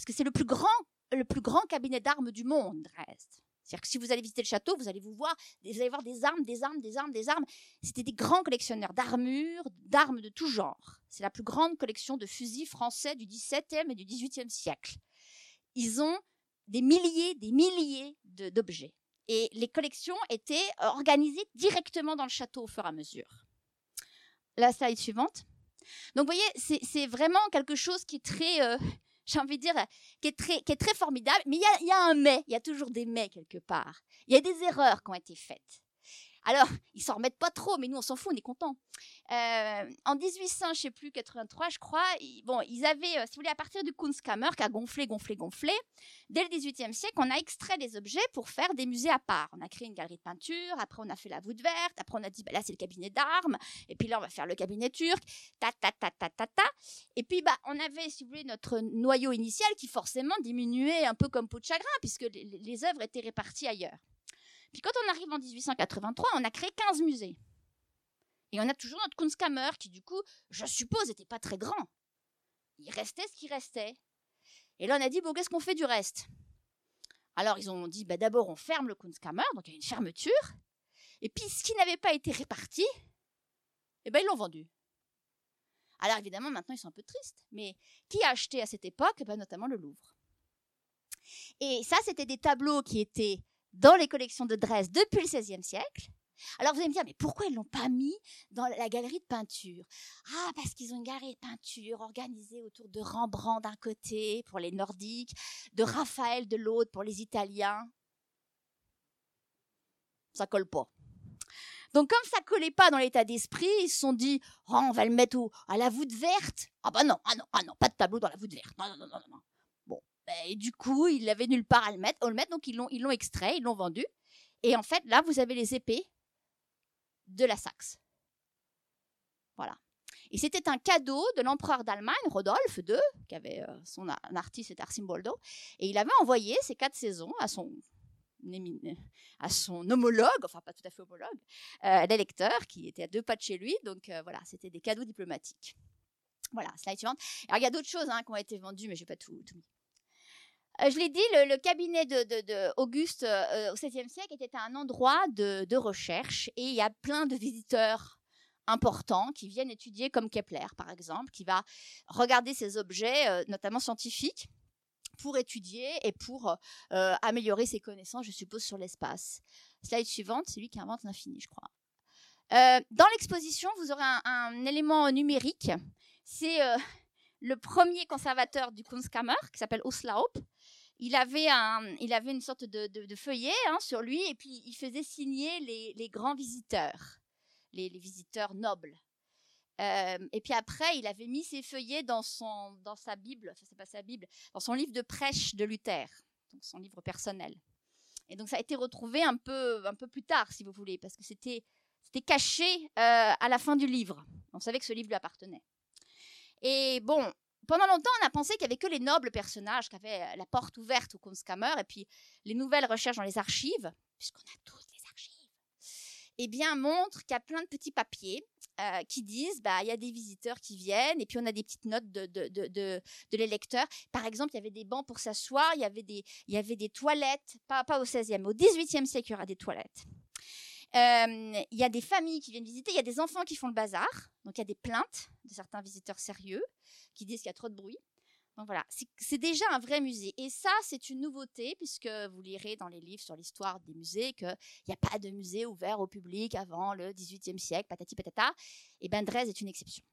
parce que c'est le plus grand, le plus grand cabinet d'armes du monde, reste. C'est-à-dire que si vous allez visiter le château, vous allez vous voir, vous allez voir des armes, des armes, des armes, des armes. C'était des grands collectionneurs d'armures, d'armes de tout genre. C'est la plus grande collection de fusils français du XVIIe et du XVIIIe siècle. Ils ont des milliers, des milliers d'objets. Et les collections étaient organisées directement dans le château au fur et à mesure. La slide suivante. Donc, vous voyez, c'est vraiment quelque chose qui est très, euh, j'ai envie de dire, qui est très, qui est très formidable. Mais il y a, un mais, il y a toujours des mais quelque part. Il y a des erreurs qui ont été faites. Alors, ils s'en remettent pas trop, mais nous, on s'en fout, on est content. Euh, en 1800, je sais plus, 83, je crois, ils, bon, ils avaient, euh, si vous voulez, à partir du Kunstkammer, qui a gonflé, gonflé, gonflé, dès le 18e siècle, on a extrait des objets pour faire des musées à part. On a créé une galerie de peinture, après on a fait la voûte verte, après on a dit, bah, là, c'est le cabinet d'armes, et puis là, on va faire le cabinet turc, ta, ta, ta, ta, ta, ta. Et puis, bah, on avait, si vous voulez, notre noyau initial qui forcément diminuait un peu comme peau de chagrin, puisque les œuvres étaient réparties ailleurs. Puis quand on arrive en 1883, on a créé 15 musées. Et on a toujours notre Kunstkammer qui, du coup, je suppose, n'était pas très grand. Il restait ce qui restait. Et là, on a dit, bon, qu'est-ce qu'on fait du reste? Alors, ils ont dit, bah, d'abord, on ferme le Kunstkammer, donc il y a une fermeture. Et puis, ce qui n'avait pas été réparti, eh ben, ils l'ont vendu. Alors, évidemment, maintenant, ils sont un peu tristes. Mais qui a acheté à cette époque eh ben, Notamment le Louvre? Et ça, c'était des tableaux qui étaient dans les collections de Dresde depuis le XVIe siècle. Alors vous allez me dire, mais pourquoi ils l'ont pas mis dans la galerie de peinture? Ah, parce qu'ils ont une galerie de peinture organisée autour de Rembrandt d'un côté pour les Nordiques, de Raphaël de l'autre pour les Italiens. Ça colle pas. Donc comme ça collait pas dans l'état d'esprit, ils se sont dit, oh, on va le mettre à la voûte verte. Ah bah non, ah non, ah non, pas de tableau dans la voûte verte. Non, non, non, non, non. Ben, et du coup, il avait nulle part à le mettre, le mettre donc ils l'ont, ils l'ont extrait, ils l'ont vendu. Et en fait, là, vous avez les épées de la Saxe. Voilà. Et c'était un cadeau de l'empereur d'Allemagne, Rodolphe II, qui avait euh, son artiste, c'était et il avait envoyé ces quatre saisons à son à son homologue, enfin pas tout à fait homologue, euh, l'électeur qui était à deux pas de chez lui. Donc euh, voilà, c'était des cadeaux diplomatiques. Voilà, slide suivante. Alors il y a d'autres choses hein, qui ont été vendues, mais je n'ai pas tout. Euh, je l'ai dit, le, cabinet de, euh, au 7e siècle était un endroit de, recherche et il y a plein de visiteurs importants qui viennent étudier, comme Kepler par exemple, qui va regarder ces objets, euh, notamment scientifiques, pour étudier et pour améliorer ses connaissances, je suppose, sur l'espace. Slide suivante, c'est lui qui invente l'infini, je crois. dans l'exposition, vous aurez un, élément numérique. C'est le premier conservateur du Kunstkammer, qui s'appelle Oslaup, il avait, un, il avait une sorte de, feuillet hein, sur lui et puis il faisait signer les, grands visiteurs, les, visiteurs nobles. Euh, et puis après, il avait mis ses feuillets dans, son, dans sa Bible, enfin c'est pas sa Bible, dans son livre de prêche de Luther, donc son livre personnel. Et donc ça a été retrouvé un peu, un peu plus tard, si vous voulez, parce que c'était, caché euh, à la fin du livre. On savait que ce livre lui appartenait. Et bon, pendant longtemps, on a pensé qu'il n'y avait que les nobles personnages qui avaient euh, la porte ouverte au Kunstkammer, et puis les nouvelles recherches dans les archives, puisqu'on a tous les archives, eh bien, montrent qu'il y a plein de petits papiers euh, qui disent, bah, il y a des visiteurs qui viennent, et puis on a des petites notes de, de, de, de, l'électeur. Par exemple, il y avait des bancs pour s'asseoir, il y avait des, il y avait des toilettes, pas, pas au 16e, au 18e siècle, il y aura des toilettes. Euh, il y a des familles qui viennent visiter, il y a des enfants qui font le bazar, donc il y a des plaintes de certains visiteurs sérieux qui disent qu'il y a trop de bruit. Donc voilà, c'est déjà un vrai musée. Et ça, c'est une nouveauté, puisque vous lirez dans les livres sur l'histoire des musées qu'il n'y a pas de musée ouvert au public avant le XVIIIe siècle, patati patata. Et ben Dresde est une exception.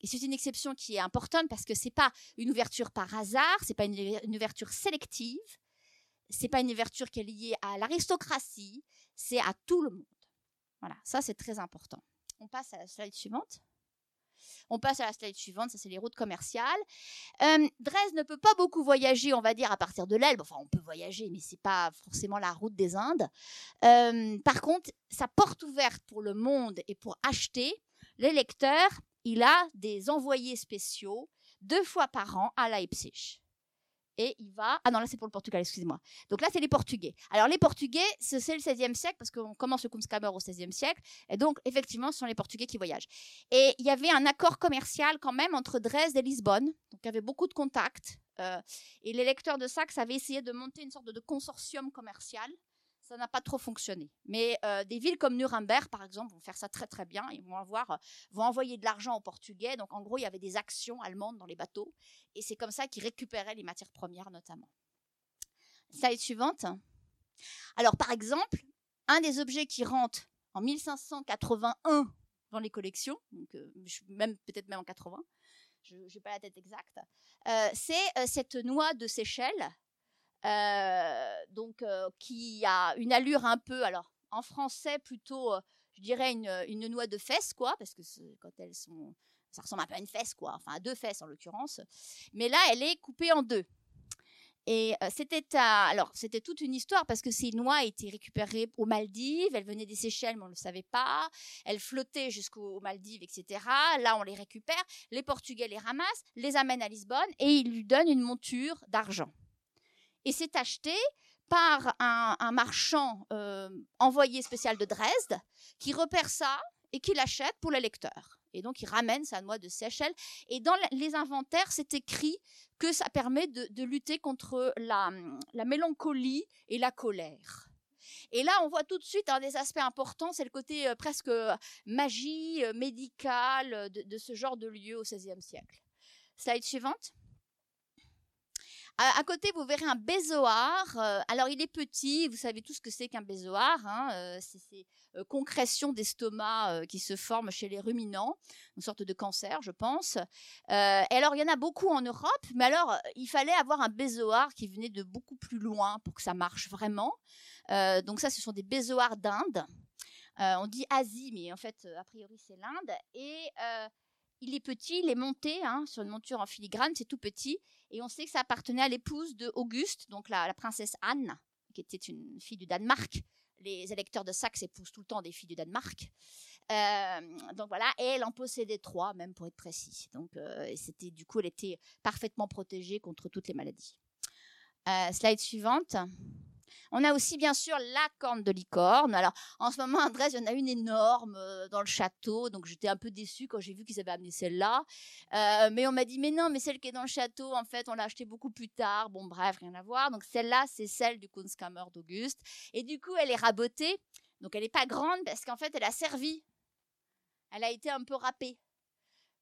Et c'est une exception qui est importante parce que c'est pas une ouverture par hasard, c'est pas une, une, ouverture sélective, c'est pas une ouverture qui est liée à l'aristocratie, c'est à tout le monde. Voilà, ça c'est très important. On passe à la slide suivante. On passe à la slide suivante, ça c'est les routes commerciales. Euh, Dresde ne peut pas beaucoup voyager, on va dire, à partir de l'Elbe. Enfin, on peut voyager, mais c'est pas forcément la route des Indes. Euh, par contre, sa porte ouverte pour le monde et pour acheter, les lecteurs, il a des envoyés spéciaux deux fois par an à Leipzig et il va. Ah non, là c'est pour le Portugal, excusez-moi. Donc là c'est les Portugais. Alors les Portugais, c'est le 16e siècle parce qu'on commence le Kunstkammer au 16e siècle. Et donc effectivement, ce sont les Portugais qui voyagent. Et il y avait un accord commercial quand même entre Dresde et Lisbonne. Donc il y avait beaucoup de contacts. Euh, et les lecteurs de Saxe avaient essayé de monter une sorte de consortium commercial ça n'a pas trop fonctionné. Mais euh, des villes comme Nuremberg, par exemple, vont faire ça très très bien. Ils euh, vont envoyer de l'argent aux Portugais. Donc en gros, il y avait des actions allemandes dans les bateaux, et c'est comme ça qu'ils récupéraient les matières premières notamment. Slide suivante. Alors par exemple, un des objets qui rentre en 1581 dans les collections, euh, même peut-être même en 80, je n'ai pas la tête exacte, c'est cette noix de Seychelles donc euh, qui a une allure un peu, alors en français plutôt, euh, je dirais une, une, noix de fesses, quoi, parce que quand elles sont, ça ressemble un peu à une fesse, quoi, enfin à deux fesses en l'occurrence. Mais là, elle est coupée en deux. Et c'était alors c'était toute une histoire parce que ces noix étaient récupérées aux Maldives, elles venaient des Seychelles mais on ne le savait pas, elles flottaient jusqu'aux Maldives, etc. Là on les récupère, les Portugais les ramassent, les amènent à Lisbonne et ils lui donnent une monture d'argent et c'est acheté par un, marchand euh, envoyé spécial de Dresde qui repère ça et qui l'achète pour le lecteur. Et donc, il ramène sa noix de Seychelles. Et dans les inventaires, c'est écrit que ça permet de, lutter contre la, mélancolie et la colère. Et là, on voit tout de suite un des aspects importants, c'est le côté euh, presque euh, magie médicale de, ce genre de lieu au XVIe siècle. Slide suivante. À, côté, vous verrez un bézoar. Euh, alors, il est petit. Vous savez tout ce que c'est qu'un bézoar. Hein, euh, c'est ces euh, concrétions d'estomac qui se forment chez les ruminants, une sorte de cancer, je pense. et alors, il y en a beaucoup en Europe, mais alors, il fallait avoir un bézoar qui venait de beaucoup plus loin pour que ça marche vraiment. donc ça, ce sont des bézoars d'Inde. on dit Asie, mais en fait, a priori, c'est l'Inde. Et il est petit, il est monté hein, sur une monture en filigrane, c'est tout petit. Et on sait que ça appartenait à l'épouse de Auguste, donc la, princesse Anne, qui était une fille du Danemark. Les électeurs de Saxe épousent tout le temps des filles du Danemark. Euh, donc voilà, et elle en possédait trois, même pour être précis. Donc euh, c'était du coup, elle était parfaitement protégée contre toutes les maladies. Euh, slide suivante. On a aussi bien sûr la corne de licorne. Alors en ce moment à Dresde, il y en a une énorme euh, dans le château, donc j'étais un peu déçue quand j'ai vu qu'ils avaient amené celle-là. Euh, mais on m'a dit mais non, mais celle qui est dans le château, en fait, on l'a achetée beaucoup plus tard. Bon bref, rien à voir. Donc celle-là, c'est celle du Kunstkammer d'Auguste. Et du coup, elle est rabotée. Donc elle n'est pas grande parce qu'en fait, elle a servi. Elle a été un peu râpée.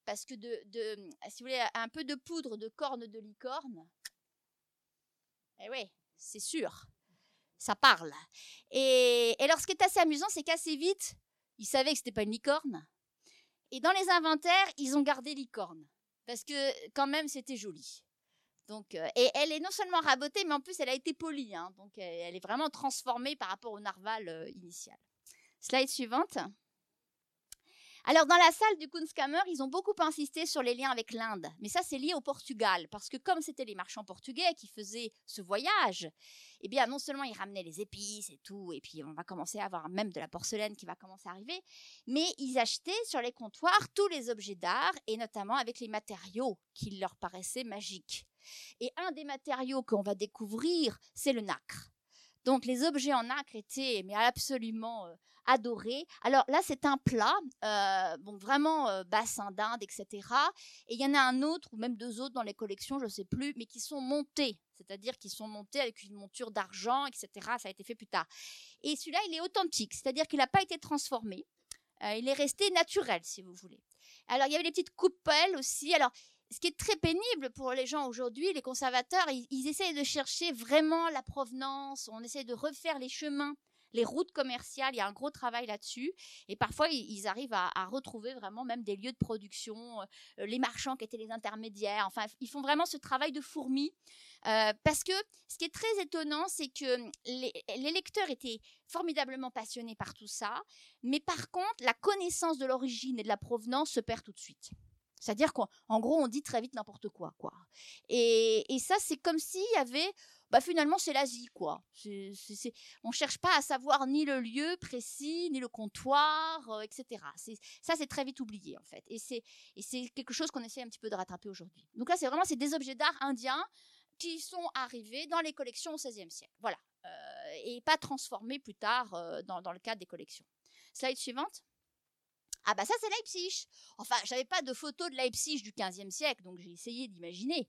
Parce que de, de, si vous voulez, un peu de poudre de corne de licorne, eh oui, c'est sûr ça parle. Et, alors, ce qui est assez amusant, c'est qu'assez vite, ils savaient que c'était pas une licorne. Et dans les inventaires, ils ont gardé licorne. Parce que, quand même, c'était joli. Donc, euh, et elle est non seulement rabotée, mais en plus, elle a été polie. Hein. donc, elle est vraiment transformée par rapport au narval euh, initial. Slide suivante. Alors, dans la salle du Kunstkammer, ils ont beaucoup insisté sur les liens avec l'Inde. Mais ça, c'est lié au Portugal. Parce que comme c'était les marchands portugais qui faisaient ce voyage, eh bien, non seulement ils ramenaient les épices et tout, et puis on va commencer à avoir même de la porcelaine qui va commencer à arriver, mais ils achetaient sur les comptoirs tous les objets d'art, et notamment avec les matériaux qui leur paraissaient magiques. Et un des matériaux qu'on va découvrir, c'est le nacre. Donc les objets en nacre étaient mais absolument euh, adorés. Alors là c'est un plat, euh, bon vraiment euh, bassin d'Inde, etc. Et il y en a un autre ou même deux autres dans les collections, je ne sais plus, mais qui sont montés, c'est-à-dire qui sont montés avec une monture d'argent, etc. Ça a été fait plus tard. Et celui-là il est authentique, c'est-à-dire qu'il n'a pas été transformé. il est resté naturel, si vous voulez. Alors, il y avait les petites coupelles aussi. Alors, ce qui est très pénible pour les gens aujourd'hui, les conservateurs, ils, ils, essayent de chercher vraiment la provenance, on essaie de refaire les chemins les routes commerciales, il y a un gros travail là-dessus. Et parfois, ils, arrivent à, retrouver vraiment même des lieux de production, euh, les marchands qui étaient les intermédiaires. Enfin, ils font vraiment ce travail de fourmi. Euh, parce que ce qui est très étonnant, c'est que les, les, lecteurs étaient formidablement passionnés par tout ça, mais par contre, la connaissance de l'origine et de la provenance se perd tout de suite. C'est-à-dire qu'en gros, on dit très vite n'importe quoi, quoi. Et, et ça, c'est comme s'il y avait bah finalement c'est l'Asie quoi. On cherche pas à savoir ni le lieu précis, ni le comptoir, euh, etc. Ça c'est très vite oublié en fait. Et c'est, quelque chose qu'on essaie un petit peu de rattraper aujourd'hui. Donc là c'est vraiment c'est des objets d'art indiens qui sont arrivés dans les collections au XVIe siècle. Voilà. Euh, et pas transformés plus tard euh, dans, dans le cadre des collections. Slide suivante. Ah bah ça c'est Leipzig. Enfin, j'avais pas de photo de Leipzig du XVe siècle, donc j'ai essayé d'imaginer.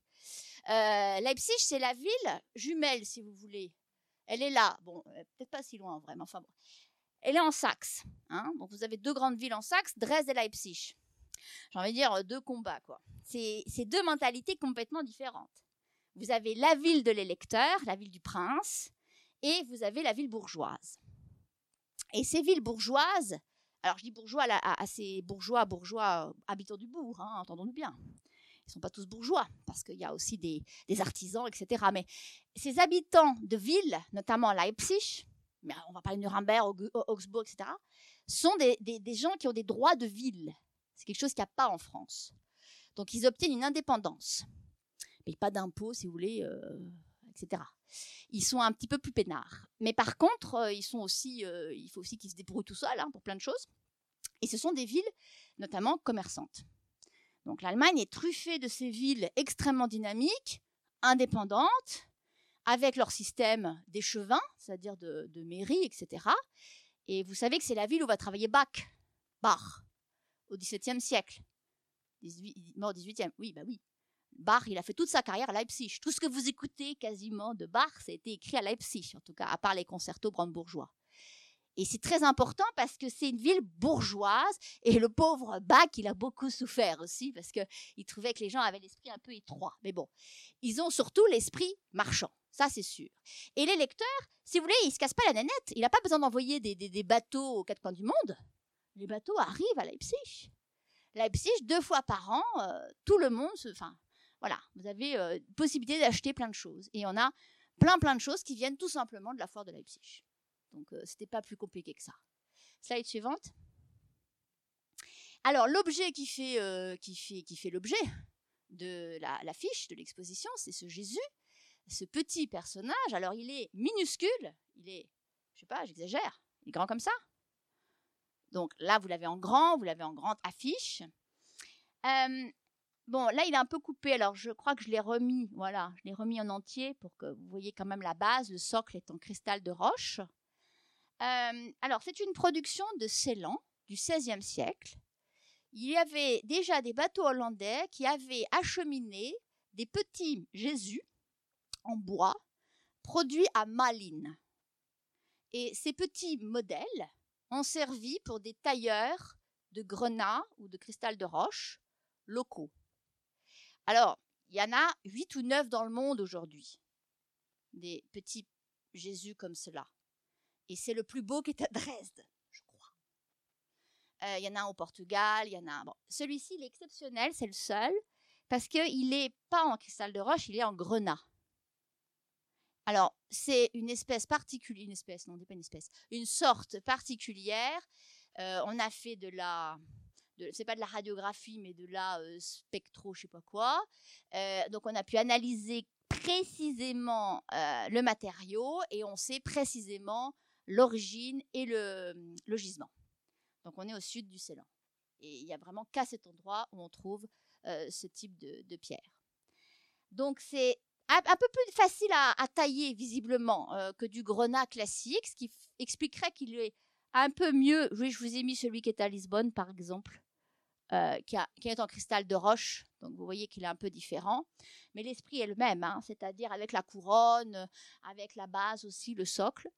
Euh, Leipzig, c'est la ville jumelle, si vous voulez. Elle est là. Bon, euh, peut-être pas si loin, vraiment. Enfin bon. Elle est en Saxe. Hein donc vous avez deux grandes villes en Saxe, Dresde et Leipzig. J'ai envie de dire deux combats, quoi. C'est deux mentalités complètement différentes. Vous avez la ville de l'électeur, la ville du prince, et vous avez la ville bourgeoise. Et ces villes bourgeoises, alors je dis bourgeois à, ces bourgeois, bourgeois habitants du bourg, hein, entendons-nous bien. Ils ne sont pas tous bourgeois, parce qu'il y a aussi des, artisans, etc. Mais ces habitants de villes, notamment Leipzig, mais on va parler de Nuremberg, Augsbourg, etc., sont des, gens qui ont des droits de ville. C'est quelque chose qu'il n'y a pas en France. Donc ils obtiennent une indépendance. Mais pas d'impôts, si vous voulez, euh, etc. Ils sont un petit peu plus peinards. Mais par contre, euh, ils sont aussi, euh, il faut aussi qu'ils se débrouillent tout seuls hein, pour plein de choses. Et ce sont des villes, notamment commerçantes. Donc l'Allemagne est truffée de ces villes extrêmement dynamiques, indépendantes, avec leur système d'échevins, c'est-à-dire de, de mairie, etc. Et vous savez que c'est la ville où va travailler Bach, Bach, au XVIIe siècle. 18, mort 18e, oui, bah oui. Bach, il a fait toute sa carrière à Leipzig. Tout ce que vous écoutez quasiment de Bach, ça a été écrit à Leipzig, en tout cas, à part les concertos brandebourgeois. Et c'est très important parce que c'est une ville bourgeoise et le pauvre Bach, il a beaucoup souffert aussi parce qu'il trouvait que les gens avaient l'esprit un peu étroit. Mais bon, ils ont surtout l'esprit marchand, ça c'est sûr. Et les lecteurs, si vous voulez, ils se cassent pas la nanette. Il n'a pas besoin d'envoyer des, bateaux aux quatre coins du monde. Les bateaux arrivent à Leipzig. Leipzig, deux fois par an, euh, tout le monde se... Enfin, voilà, vous avez euh, possibilité d'acheter plein de choses. Et on a plein plein de choses qui viennent tout simplement de la foire de Leipzig. Donc, euh, c'était pas plus compliqué que ça. Slide suivante. Alors, l'objet qui fait, euh, l'objet de la, fiche de l'exposition, c'est ce Jésus, ce petit personnage. Alors, il est minuscule, il est, je sais pas, j'exagère, il est grand comme ça. Donc là, vous l'avez en grand, vous l'avez en grande affiche. Euh, bon, là, il est un peu coupé. Alors, je crois que je l'ai remis, voilà, je l'ai remis en entier pour que vous voyez quand même la base. Le socle est en cristal de roche. Alors, c'est une production de Ceylan du XVIe siècle. Il y avait déjà des bateaux hollandais qui avaient acheminé des petits Jésus en bois produits à Malines. Et ces petits modèles ont servi pour des tailleurs de grenat ou de cristal de roche locaux. Alors, il y en a huit ou neuf dans le monde aujourd'hui, des petits Jésus comme cela. Et c'est le plus beau qui est à Dresde, je crois. Euh, il y en a un au Portugal, il y en a un. Bon, celui-ci, il est exceptionnel, c'est le seul, parce qu'il n'est pas en cristal de roche, il est en grenat. Alors, c'est une espèce particulière, une espèce, non, pas une espèce, une sorte particulière. Euh, on a fait de la, c'est pas de la radiographie, mais de la euh, spectro, je sais pas quoi. donc, on a pu analyser précisément le matériau et on sait précisément l'origine et le, gisement. Donc on est au sud du Ceylan. Et il n'y a vraiment qu'à cet endroit où on trouve ce type de, pierre. Donc c'est un, peu plus facile à, tailler visiblement que du grenat classique, ce qui expliquerait qu'il est un peu mieux. Oui, je vous ai mis celui qui est à Lisbonne par exemple, qui, est en cristal de roche. Donc vous voyez qu'il est un peu différent. Mais l'esprit est le même, hein, c'est-à-dire avec la couronne, avec la base aussi, le socle.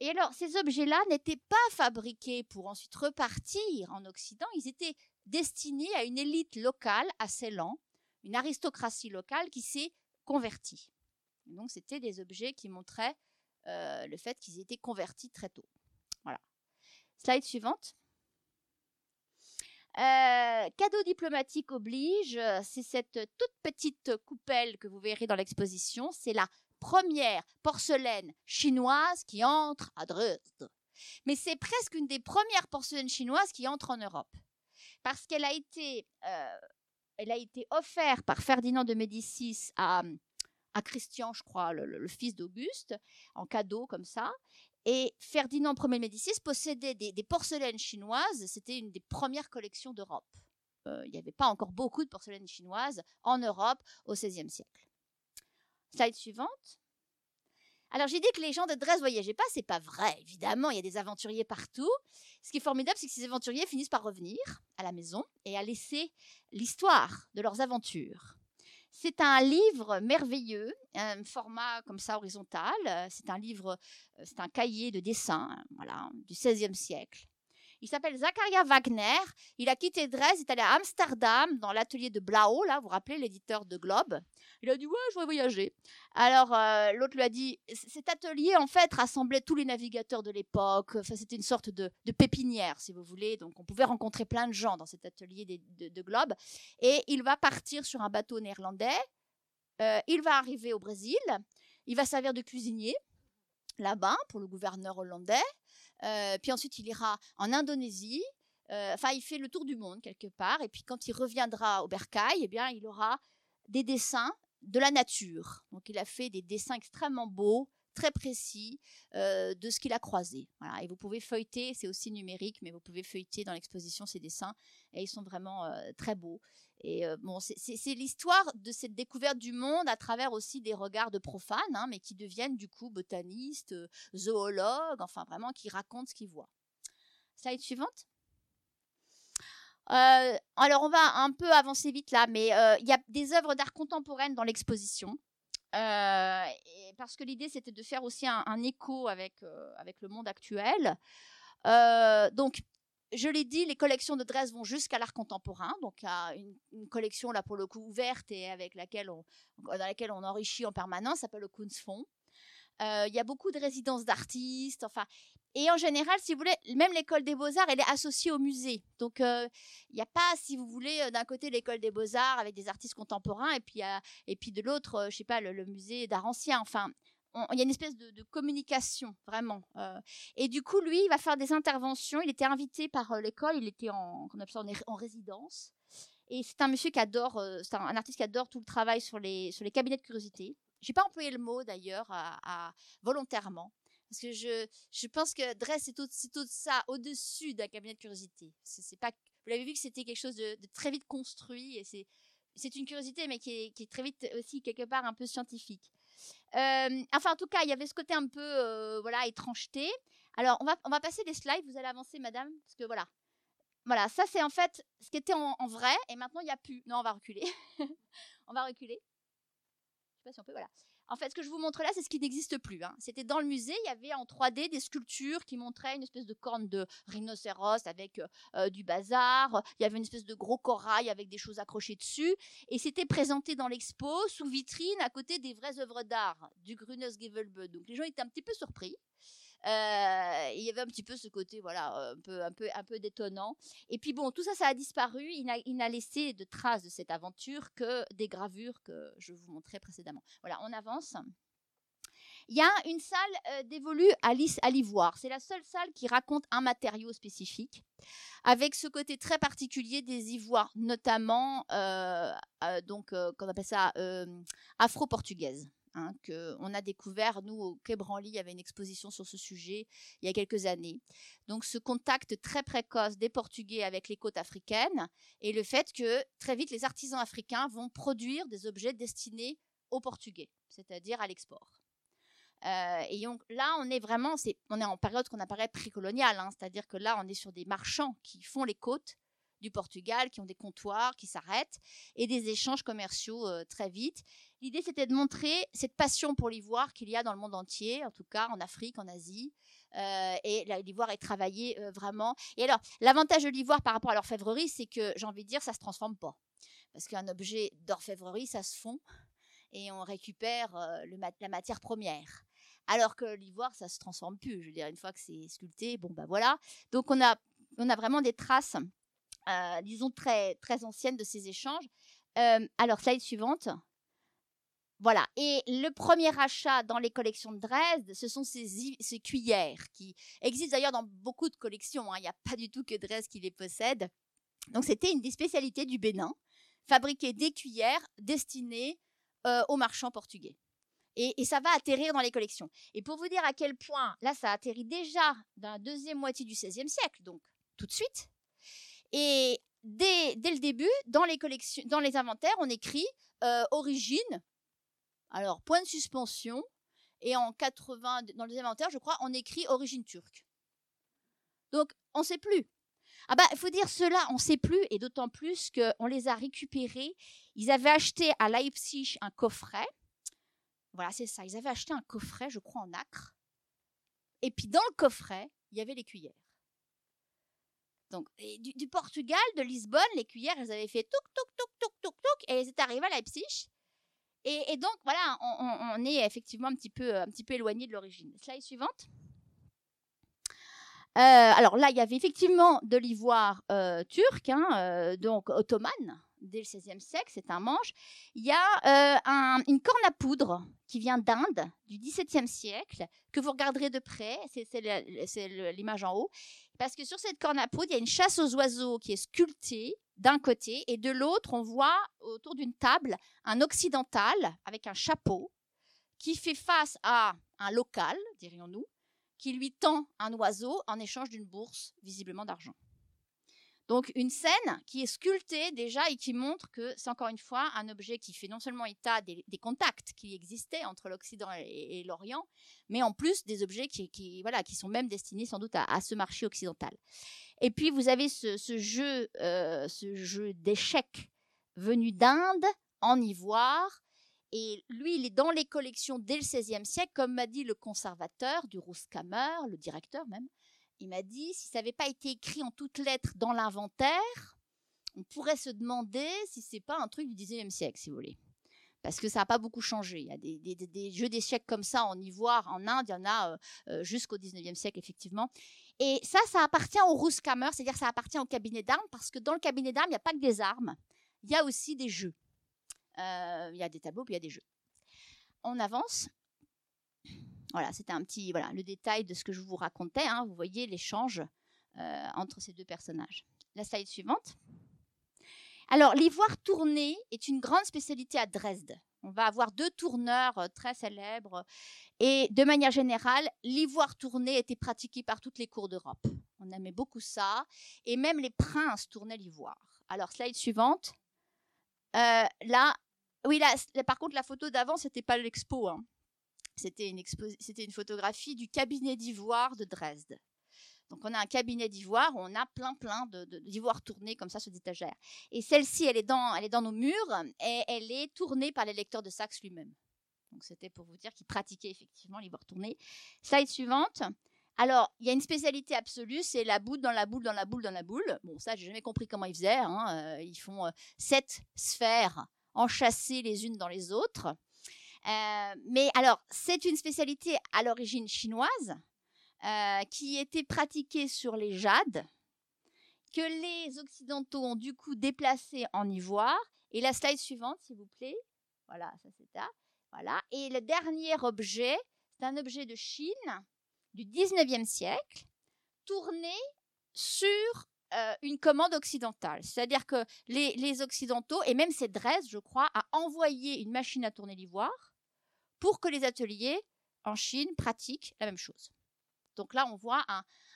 Et alors, ces objets-là n'étaient pas fabriqués pour ensuite repartir en Occident, ils étaient destinés à une élite locale à Ceylan, une aristocratie locale qui s'est convertie. donc, c'était des objets qui montraient euh, le fait qu'ils étaient convertis très tôt. Voilà. Slide suivante. Euh, cadeau diplomatique oblige, c'est cette toute petite coupelle que vous verrez dans l'exposition. C'est la première porcelaine chinoise qui entre à Dresde. Mais c'est presque une des premières porcelaines chinoises qui entre en Europe. Parce qu'elle a été, euh, elle a été offerte par Ferdinand de Médicis à, Christian, je crois, le, fils d'Auguste, en cadeau comme ça. Et Ferdinand Ier de Médicis possédait des, porcelaines chinoises. C'était une des premières collections d'Europe. Euh, il n'y avait pas encore beaucoup de porcelaines chinoises en Europe au XVIe siècle. Slide suivante. Alors j'ai dit que les gens de Dresde voyageaient pas, c'est pas vrai. Évidemment, il y a des aventuriers partout. Ce qui est formidable, c'est que ces aventuriers finissent par revenir à la maison et à laisser l'histoire de leurs aventures. C'est un livre merveilleux, un format comme ça horizontal. C'est un livre, euh, c'est un cahier de dessin, voilà, du XVIe siècle. Il s'appelle Zachariah Wagner. Il a quitté Dresde, il est allé à Amsterdam, dans l'atelier de Blau, là, vous vous rappelez, l'éditeur de Globe. Il a dit Ouais, je voudrais voyager. Alors, euh, l'autre lui a dit Cet atelier, en fait, rassemblait tous les navigateurs de l'époque. Enfin, c'était une sorte de, pépinière, si vous voulez. Donc, on pouvait rencontrer plein de gens dans cet atelier de, Globe. Et il va partir sur un bateau néerlandais. Euh, il va arriver au Brésil. Il va servir de cuisinier là-bas pour le gouverneur hollandais. Euh, puis ensuite, il ira en Indonésie. Enfin, il fait le tour du monde quelque part. Et puis, quand il reviendra au Bercail, eh bien, il aura des dessins de la nature. Donc, il a fait des dessins extrêmement beaux, très précis euh, de ce qu'il a croisé. Voilà. Et vous pouvez feuilleter, c'est aussi numérique, mais vous pouvez feuilleter dans l'exposition ces dessins et ils sont vraiment très beaux. Et bon, c'est l'histoire de cette découverte du monde à travers aussi des regards de profanes, hein, mais qui deviennent du coup botanistes, zoologues, enfin vraiment qui racontent ce qu'ils voient. Slide suivante. Alors on va un peu avancer vite là, mais il y a des œuvres d'art contemporaine dans l'exposition. parce que l'idée c'était de faire aussi un, écho avec, avec le monde actuel. donc je l'ai dit, les collections de Dresde vont jusqu'à l'art contemporain, donc y a une, collection là pour le coup ouverte et avec laquelle on, dans laquelle on enrichit en permanence, s'appelle le Kunstfonds. Euh, il y a beaucoup de résidences d'artistes, enfin, et en général, si vous voulez, même l'école des beaux-arts, elle est associée au musée. Donc, euh, il n'y a pas, si vous voulez, euh, d'un côté l'école des beaux-arts avec des artistes contemporains, et puis, et puis de l'autre, je sais pas, le, musée d'art ancien. Enfin, il y a une espèce de, communication vraiment. Euh. et du coup, lui, il va faire des interventions. Il était invité par euh, l'école. Il était en, en, résidence. Et c'est un monsieur qui adore, euh, c'est un, artiste qui adore tout le travail sur les, sur les cabinets de curiosité. J'ai pas employé le mot d'ailleurs volontairement. Parce que je, je pense que Dress, c'est tout, ça au-dessus d'un cabinet de curiosité. C'est, pas, vous l'avez vu que c'était quelque chose de, très vite construit et c'est, une curiosité, mais qui est, est, très vite aussi quelque part un peu scientifique. Enfin, en tout cas, il y avait ce côté un peu, euh, voilà, étrangeté. Alors, on va, on va passer les slides. Vous allez avancer, madame, parce que voilà. Voilà, ça c'est en fait ce qui était en, vrai, et maintenant il n'y a plus. Non, on va reculer. on va reculer. En fait, ce que je vous montre là, c'est ce qui n'existe plus. Hein. C'était dans le musée, il y avait en 3D des sculptures qui montraient une espèce de corne de rhinocéros avec euh, du bazar. Il y avait une espèce de gros corail avec des choses accrochées dessus. Et c'était présenté dans l'expo sous vitrine à côté des vraies œuvres d'art du Grünes Gewölbe. Donc les gens étaient un petit peu surpris. Euh, il y avait un petit peu ce côté, voilà, un peu, un peu, un peu détonnant. Et puis bon, tout ça, ça a disparu. Il n'a laissé de traces de cette aventure que des gravures que je vous montrais précédemment. Voilà, on avance. Il y a une salle euh, dévolue à l'ivoire. C'est la seule salle qui raconte un matériau spécifique, avec ce côté très particulier des ivoires, notamment, euh, donc, qu'on appelle ça, afro-portugaise. Hein, on a découvert, nous, au Quai Branly, il y avait une exposition sur ce sujet il y a quelques années. Donc ce contact très précoce des Portugais avec les côtes africaines et le fait que très vite les artisans africains vont produire des objets destinés aux Portugais, c'est-à-dire à, l'export. Euh, et donc là, on est vraiment, on est en période qu'on apparaît précoloniale, hein, c'est-à-dire que là, on est sur des marchands qui font les côtes du Portugal, qui ont des comptoirs, qui s'arrêtent, et des échanges commerciaux euh, très vite. L'idée, c'était de montrer cette passion pour l'ivoire qu'il y a dans le monde entier, en tout cas en Afrique, en Asie. Euh, et l'ivoire est travaillé euh, vraiment. Et alors, l'avantage de l'ivoire par rapport à l'orfèvrerie, c'est que, j'ai envie de dire, ça se transforme pas. parce qu'un objet d'orfèvrerie, ça se fond et on récupère la matière première. Alors que l'ivoire, ça se transforme plus. Je veux dire, une fois que c'est sculpté, bon bah voilà. Donc on a, on a vraiment des traces, disons très très anciennes de ces échanges. alors slide suivante. Voilà. Et le premier achat dans les collections de Dresde, ce sont ces, cuillères qui existent d'ailleurs dans beaucoup de collections. Hein. Il n'y a pas du tout que Dresde qui les possède. Donc c'était une des spécialités du Bénin, fabriquer des cuillères destinées euh, aux marchands portugais. Et, ça va atterrir dans les collections. Et pour vous dire à quel point, là, ça atterrit déjà dans la deuxième moitié du XVIe siècle, donc tout de suite. Et dès, le début, dans les collections, dans les inventaires, on écrit euh, origine alors, point de suspension. Et en 80, dans les inventaires, je crois, on écrit origine turque. Donc, on ne sait plus. Ah bah, il faut dire cela, on ne sait plus, et d'autant plus qu'on les a récupérés. Ils avaient acheté à Leipzig un coffret. Voilà, c'est ça. Ils avaient acheté un coffret, je crois, en acre. Et puis, dans le coffret, il y avait les cuillères. Donc, du, Portugal, de Lisbonne, les cuillères, elles avaient fait touk, touk, touk, touk, touk, touk, et elles étaient arrivées à Leipzig. Et, donc, voilà, on, est effectivement un petit peu, un petit peu éloigné de l'origine. Slide suivante. Euh, alors là, il y avait effectivement de l'ivoire euh, turc, hein, euh, donc ottomane, dès le XVIe siècle, c'est un manche. Il y a une corne à poudre qui vient d'Inde, du XVIIe siècle, que vous regarderez de près, c'est l'image en haut, parce que sur cette corne à poudre, il y a une chasse aux oiseaux qui est sculptée d'un côté, et de l'autre, on voit autour d'une table un occidental avec un chapeau qui fait face à un local, dirions-nous, qui lui tend un oiseau en échange d'une bourse, visiblement d'argent. Donc une scène qui est sculptée déjà et qui montre que c'est encore une fois un objet qui fait non seulement état des, contacts qui existaient entre l'Occident et, l'Orient, mais en plus des objets qui, voilà, qui sont même destinés sans doute à ce marché occidental. Et puis vous avez ce, jeu, euh, jeu d'échecs venu d'Inde en ivoire. Et lui, il est dans les collections dès le XVIe siècle, comme m'a dit le conservateur du Rouskammer, le directeur même. Il m'a dit, si ça n'avait pas été écrit en toutes lettres dans l'inventaire, on pourrait se demander si c'est pas un truc du XIXe siècle, si vous voulez. Parce que ça n'a pas beaucoup changé. Il y a des, jeux d'échecs comme ça en ivoire, en Inde, il y en a euh, euh, jusqu'au XIXe siècle, effectivement. Et ça, ça appartient au Rouskammer, c'est-à-dire ça appartient au cabinet d'armes, parce que dans le cabinet d'armes, il n'y a pas que des armes, il y a aussi des jeux. Euh, il y a des tableaux, puis il y a des jeux. On avance. Voilà, c'était un petit, voilà, le détail de ce que je vous racontais. Hein. vous voyez l'échange euh, entre ces deux personnages. La slide suivante. Alors, l'ivoire tourné est une grande spécialité à Dresde. On va avoir deux tourneurs euh, très célèbres. Et de manière générale, l'ivoire tourné était pratiqué par toutes les cours d'Europe. On aimait beaucoup ça. Et même les princes tournaient l'ivoire. Alors, slide suivante. Euh, là, oui, là, par contre, la photo d'avant, c'était pas l'expo. Hein. C'était une, une photographie du cabinet d'ivoire de Dresde. Donc on a un cabinet d'ivoire, on a plein plein d'ivoire de, tournés comme ça sur des étagères. Et celle-ci, elle est dans, elle est dans nos murs et elle est tournée par l'électeur de Saxe lui-même. Donc c'était pour vous dire qu'il pratiquait effectivement l'ivoire tourné. Slide suivante. Alors, il y a une spécialité absolue, c'est la boule dans la boule, dans la boule, dans la boule. Bon, ça, j'ai jamais compris comment ils faisaient. Hein. Euh, ils font euh, sept sphères enchâssées les unes dans les autres. Euh, mais alors, c'est une spécialité à l'origine chinoise, euh, qui était pratiquée sur les jades, que les Occidentaux ont du coup déplacé en ivoire. Et la slide suivante, s'il vous plaît. Voilà, ça c'est ça. Voilà. Et le dernier objet, c'est un objet de Chine du 19e siècle, tourné sur euh, une commande occidentale. C'est-à-dire que les, les, Occidentaux, et même c'est Dresde, je crois, a envoyé une machine à tourner l'ivoire pour que les ateliers en Chine pratiquent la même chose. Donc là, on voit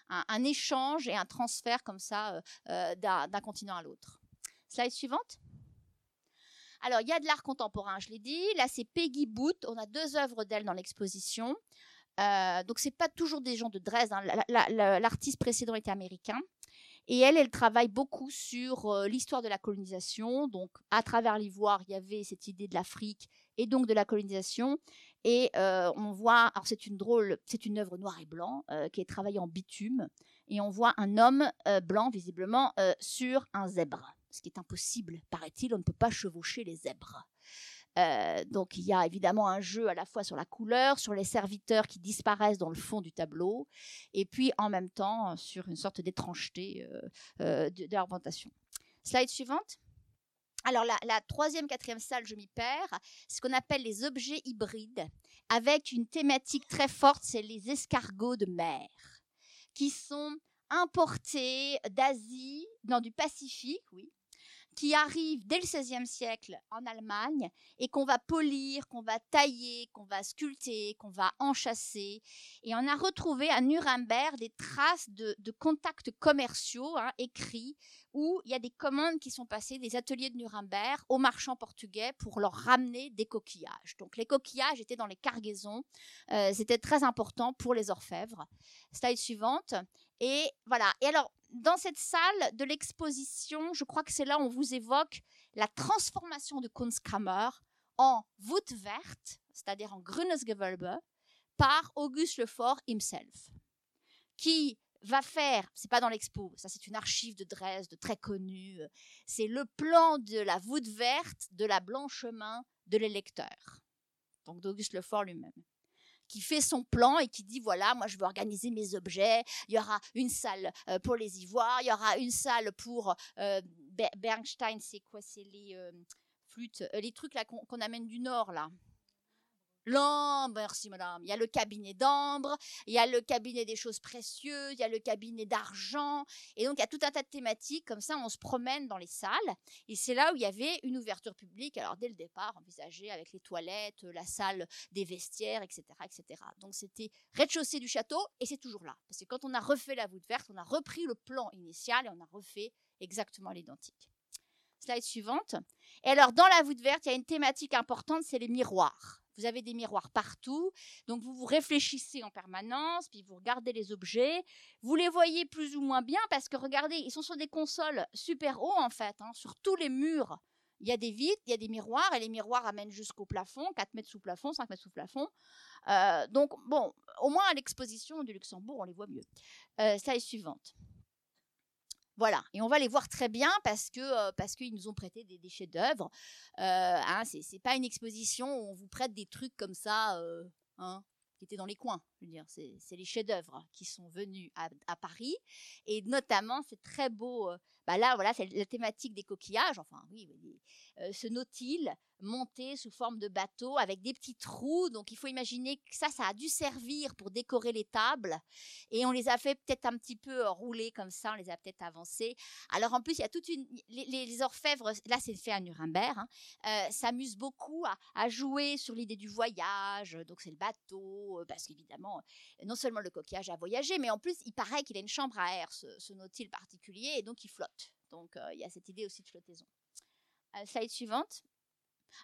un, échange et un transfert comme ça euh, euh, d'un continent à l'autre. Slide suivante. Alors, il y a de l'art contemporain, je l'ai dit. Là, c'est Peggy Booth. On a deux œuvres d'elle dans l'exposition. Euh, donc, c'est pas toujours des gens de Dresde. Hein. L'artiste précédent était américain. Et elle, elle travaille beaucoup sur l'histoire de la colonisation. Donc, à travers l'ivoire, il y avait cette idée de l'Afrique et donc de la colonisation. Et on voit, alors c'est une drôle, c'est une œuvre noir et blanc qui est travaillée en bitume, et on voit un homme blanc visiblement sur un zèbre. ce qui est impossible, paraît-il, on ne peut pas chevaucher les zèbres. Euh, donc il y a évidemment un jeu à la fois sur la couleur, sur les serviteurs qui disparaissent dans le fond du tableau, et puis en même temps sur une sorte d'étrangeté euh, euh, de, l'argumentation. Slide suivante. Alors la, la, troisième, quatrième salle, je m'y perds, ce qu'on appelle les objets hybrides, avec une thématique très forte, c'est les escargots de mer, qui sont importés d'Asie, dans du Pacifique, oui, qui arrive dès le XVIe siècle en Allemagne et qu'on va polir, qu'on va tailler, qu'on va sculpter, qu'on va enchasser. Et on a retrouvé à Nuremberg des traces de, contacts commerciaux hein, écrits où il y a des commandes qui sont passées des ateliers de Nuremberg aux marchands portugais pour leur ramener des coquillages. Donc les coquillages étaient dans les cargaisons, euh, c'était très important pour les orfèvres. Slide suivante. Et voilà. Et alors, dans cette salle de l'exposition, je crois que c'est là où on vous évoque la transformation de Kunstkammer en voûte verte, c'est-à-dire en grünes Gewölbe, par Auguste Lefort himself, qui va faire, c'est pas dans l'expo, ça c'est une archive de Dresde très connue, c'est le plan de la voûte verte de la blanche-main de l'électeur, donc d'Auguste Lefort lui-même qui fait son plan et qui dit voilà, moi je veux organiser mes objets. Il y aura une salle euh, pour les ivoires, il y aura une salle pour euh, Bernstein, c'est quoi? C'est les euh, flûtes, les trucs là qu'on amène du nord là. L'ambre, merci madame. Il y a le cabinet d'ambre, il y a le cabinet des choses précieuses, il y a le cabinet d'argent. Et donc, il y a tout un tas de thématiques. Comme ça, on se promène dans les salles. Et c'est là où il y avait une ouverture publique. Alors, dès le départ, envisagée avec les toilettes, la salle des vestiaires, etc., etc. Donc, c'était rez-de-chaussée du château et c'est toujours là. Parce que quand on a refait la voûte verte, on a repris le plan initial et on a refait exactement l'identique. Slide suivante. Et alors, dans la voûte verte, il y a une thématique importante, c'est les miroirs. Vous avez des miroirs partout, donc vous vous réfléchissez en permanence, puis vous regardez les objets. Vous les voyez plus ou moins bien parce que regardez, ils sont sur des consoles super hauts en fait, hein, sur tous les murs. Il y a des vitres, il y a des miroirs, et les miroirs amènent jusqu'au plafond, 4 mètres sous plafond, 5 mètres sous plafond. Euh, donc, bon, au moins à l'exposition du Luxembourg, on les voit mieux. Euh, ça est suivante. Voilà, et on va les voir très bien parce que euh, parce qu'ils nous ont prêté des, chefs-d'œuvre. Euh, hein, c'est pas une exposition où on vous prête des trucs comme ça, euh, hein, qui étaient dans les coins. C'est les chefs-d'œuvre qui sont venus à, Paris, et notamment c'est très beau. Euh, bah là, voilà, c'est la thématique des coquillages. Enfin, oui, ce nautile monté sous forme de bateau avec des petits trous. Donc il faut imaginer que ça, ça a dû servir pour décorer les tables. Et on les a fait peut-être un petit peu rouler comme ça, on les a peut-être avancés. Alors en plus, il y a toute une... Les, orfèvres, là c'est fait à Nuremberg, hein, euh, s'amusent beaucoup à, jouer sur l'idée du voyage. Donc c'est le bateau, euh, parce qu'évidemment, non seulement le coquillage a voyagé, mais en plus, il paraît qu'il a une chambre à air, ce, ce nautile particulier, et donc il flotte. Donc euh, il y a cette idée aussi de flottaison. slide suivante.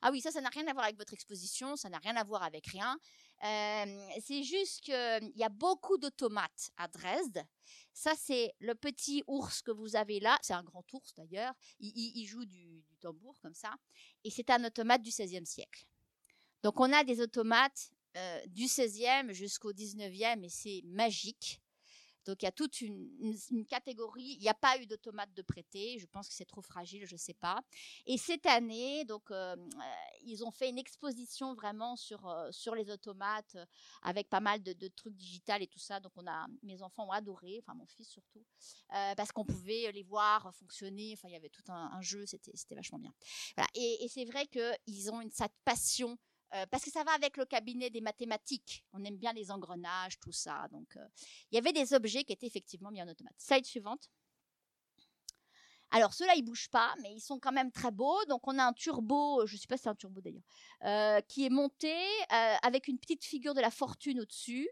Ah oui, ça, ça n'a rien à voir avec votre exposition, ça n'a rien à voir avec rien. Euh, c'est juste qu'il y a beaucoup d'automates à Dresde. Ça, c'est le petit ours que vous avez là. C'est un grand ours d'ailleurs. Il, joue du, tambour comme ça. Et c'est un automate du XVIe siècle. Donc, on a des automates euh, du XVIe jusqu'au XIXe et c'est magique. Donc il y a toute une, catégorie. Il n'y a pas eu d'automate de prêté. Je pense que c'est trop fragile, je ne sais pas. Et cette année, donc euh, ils ont fait une exposition vraiment sur euh, sur les automates avec pas mal de, trucs digitales et tout ça. Donc mes enfants ont adoré, enfin mon fils surtout, euh, parce qu'on pouvait les voir fonctionner. Enfin il y avait tout un, jeu, c'était vachement bien. Et, et c'est vrai qu'ils ont une cette passion euh, parce que ça va avec le cabinet des mathématiques. On aime bien les engrenages, tout ça. Donc, euh, il y avait des objets qui étaient effectivement mis en automate. Slide suivante. Alors, ceux-là, ils bougent pas, mais ils sont quand même très beaux. Donc, on a un turbo, je ne sais pas si c'est un turbo d'ailleurs, euh, qui est monté avec une petite figure de la fortune au-dessus.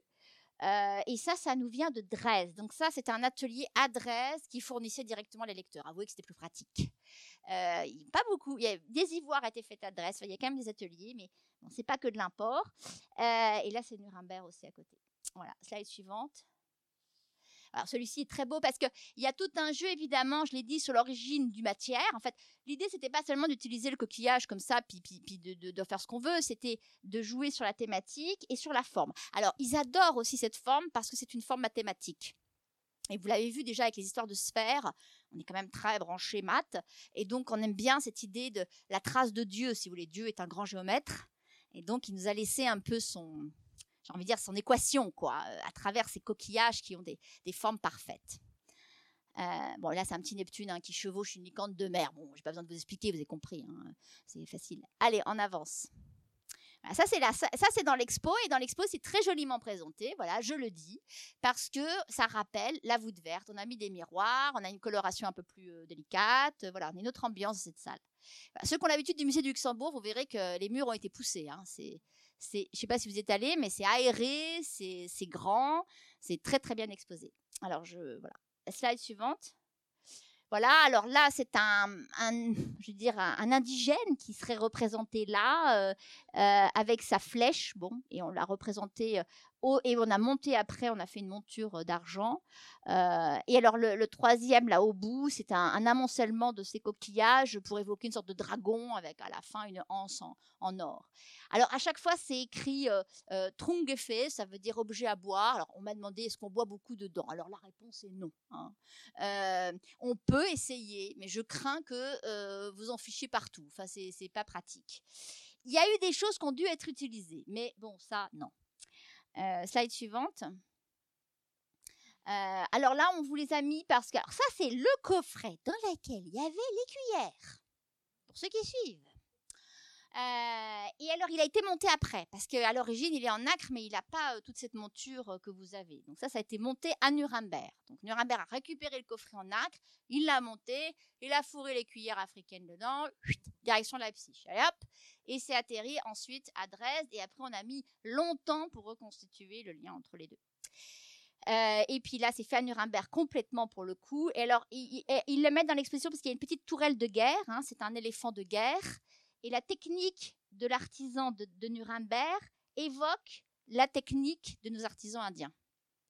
Et ça, ça nous vient de Dresde. Donc ça, c'était un atelier à Dresde qui fournissait directement les lecteurs. Avouez que c'était plus pratique. pas beaucoup. Il y a, des ivoires étaient faits à Dresde. il y a quand même des ateliers, mais Bon, c'est pas que de l'import. Et là, c'est Nuremberg aussi à côté. Voilà, slide suivante. Alors celui-ci est très beau parce qu'il y a tout un jeu évidemment, je l'ai dit, sur l'origine du matière. En fait, l'idée c'était pas seulement d'utiliser le coquillage comme ça, puis, puis, de, de, faire ce qu'on veut, c'était de jouer sur la thématique et sur la forme. Alors ils adorent aussi cette forme parce que c'est une forme mathématique. Et vous l'avez vu déjà avec les histoires de sphères, on est quand même très branché maths, et donc on aime bien cette idée de la trace de Dieu, si vous voulez. Dieu est un grand géomètre, et donc il nous a laissé un peu son, j'ai envie de dire son équation, quoi, à travers ces coquillages qui ont des, formes parfaites. Euh, bon, là, c'est un petit Neptune hein, qui chevauche une licante de mer. Bon, j'ai pas besoin de vous expliquer, vous avez compris. Hein, c'est facile. Allez, on avance ça, c'est ça, c'est dans l'expo et dans l'expo, c'est très joliment présenté. Voilà, je le dis parce que ça rappelle la voûte verte. On a mis des miroirs, on a une coloration un peu plus euh, délicate. Voilà, on a une autre ambiance dans cette salle. ceux qui ont l'habitude du musée du Luxembourg, vous verrez que les murs ont été poussés. Hein. C'est, c'est, je sais pas si vous êtes allé, mais c'est aéré, c'est, grand, c'est très très bien exposé. Alors je voilà. Slide suivante. Voilà, alors là, c'est un, je veux dire, un, indigène qui serait représenté là, euh, euh, avec sa flèche, bon, et on l'a représenté euh, et on a monté après, on a fait une monture d'argent. et alors le, troisième là au bout, c'est un, amoncellement de ces coquillages pour évoquer une sorte de dragon avec à la fin une anse en, or. Alors à chaque fois c'est écrit euh, ça veut dire objet à boire. Alors on m'a demandé est-ce qu'on boit beaucoup dedans? Alors la réponse est non. Hein. on peut essayer, mais je crains que vous en fichiez partout. Enfin c'est pas pratique. Il y a eu des choses qui ont dû être utilisées, mais bon ça non. Euh, slide suivante. Euh, alors là, on vous les a mis parce que ça, c'est le coffret dans lequel il y avait les cuillères. Pour ceux qui suivent. Euh, et alors, il a été monté après, parce qu'à l'origine, il est en acre, mais il n'a pas toute cette monture que vous avez. Donc ça, ça a été monté à Nuremberg. Donc Nuremberg a récupéré le coffret en acre, il l'a monté, il a fourré les cuillères africaines dedans, direction Leipzig. Allez hop Et c'est atterri ensuite à Dresde, et après, on a mis longtemps pour reconstituer le lien entre les deux. Euh, et puis là, c'est fait à Nuremberg complètement pour le coup. Et alors, il, le met dans l'exposition parce qu'il y a une petite tourelle de guerre. Hein, c'est un éléphant de guerre. Et la technique de l'artisan de, Nuremberg évoque la technique de nos artisans indiens.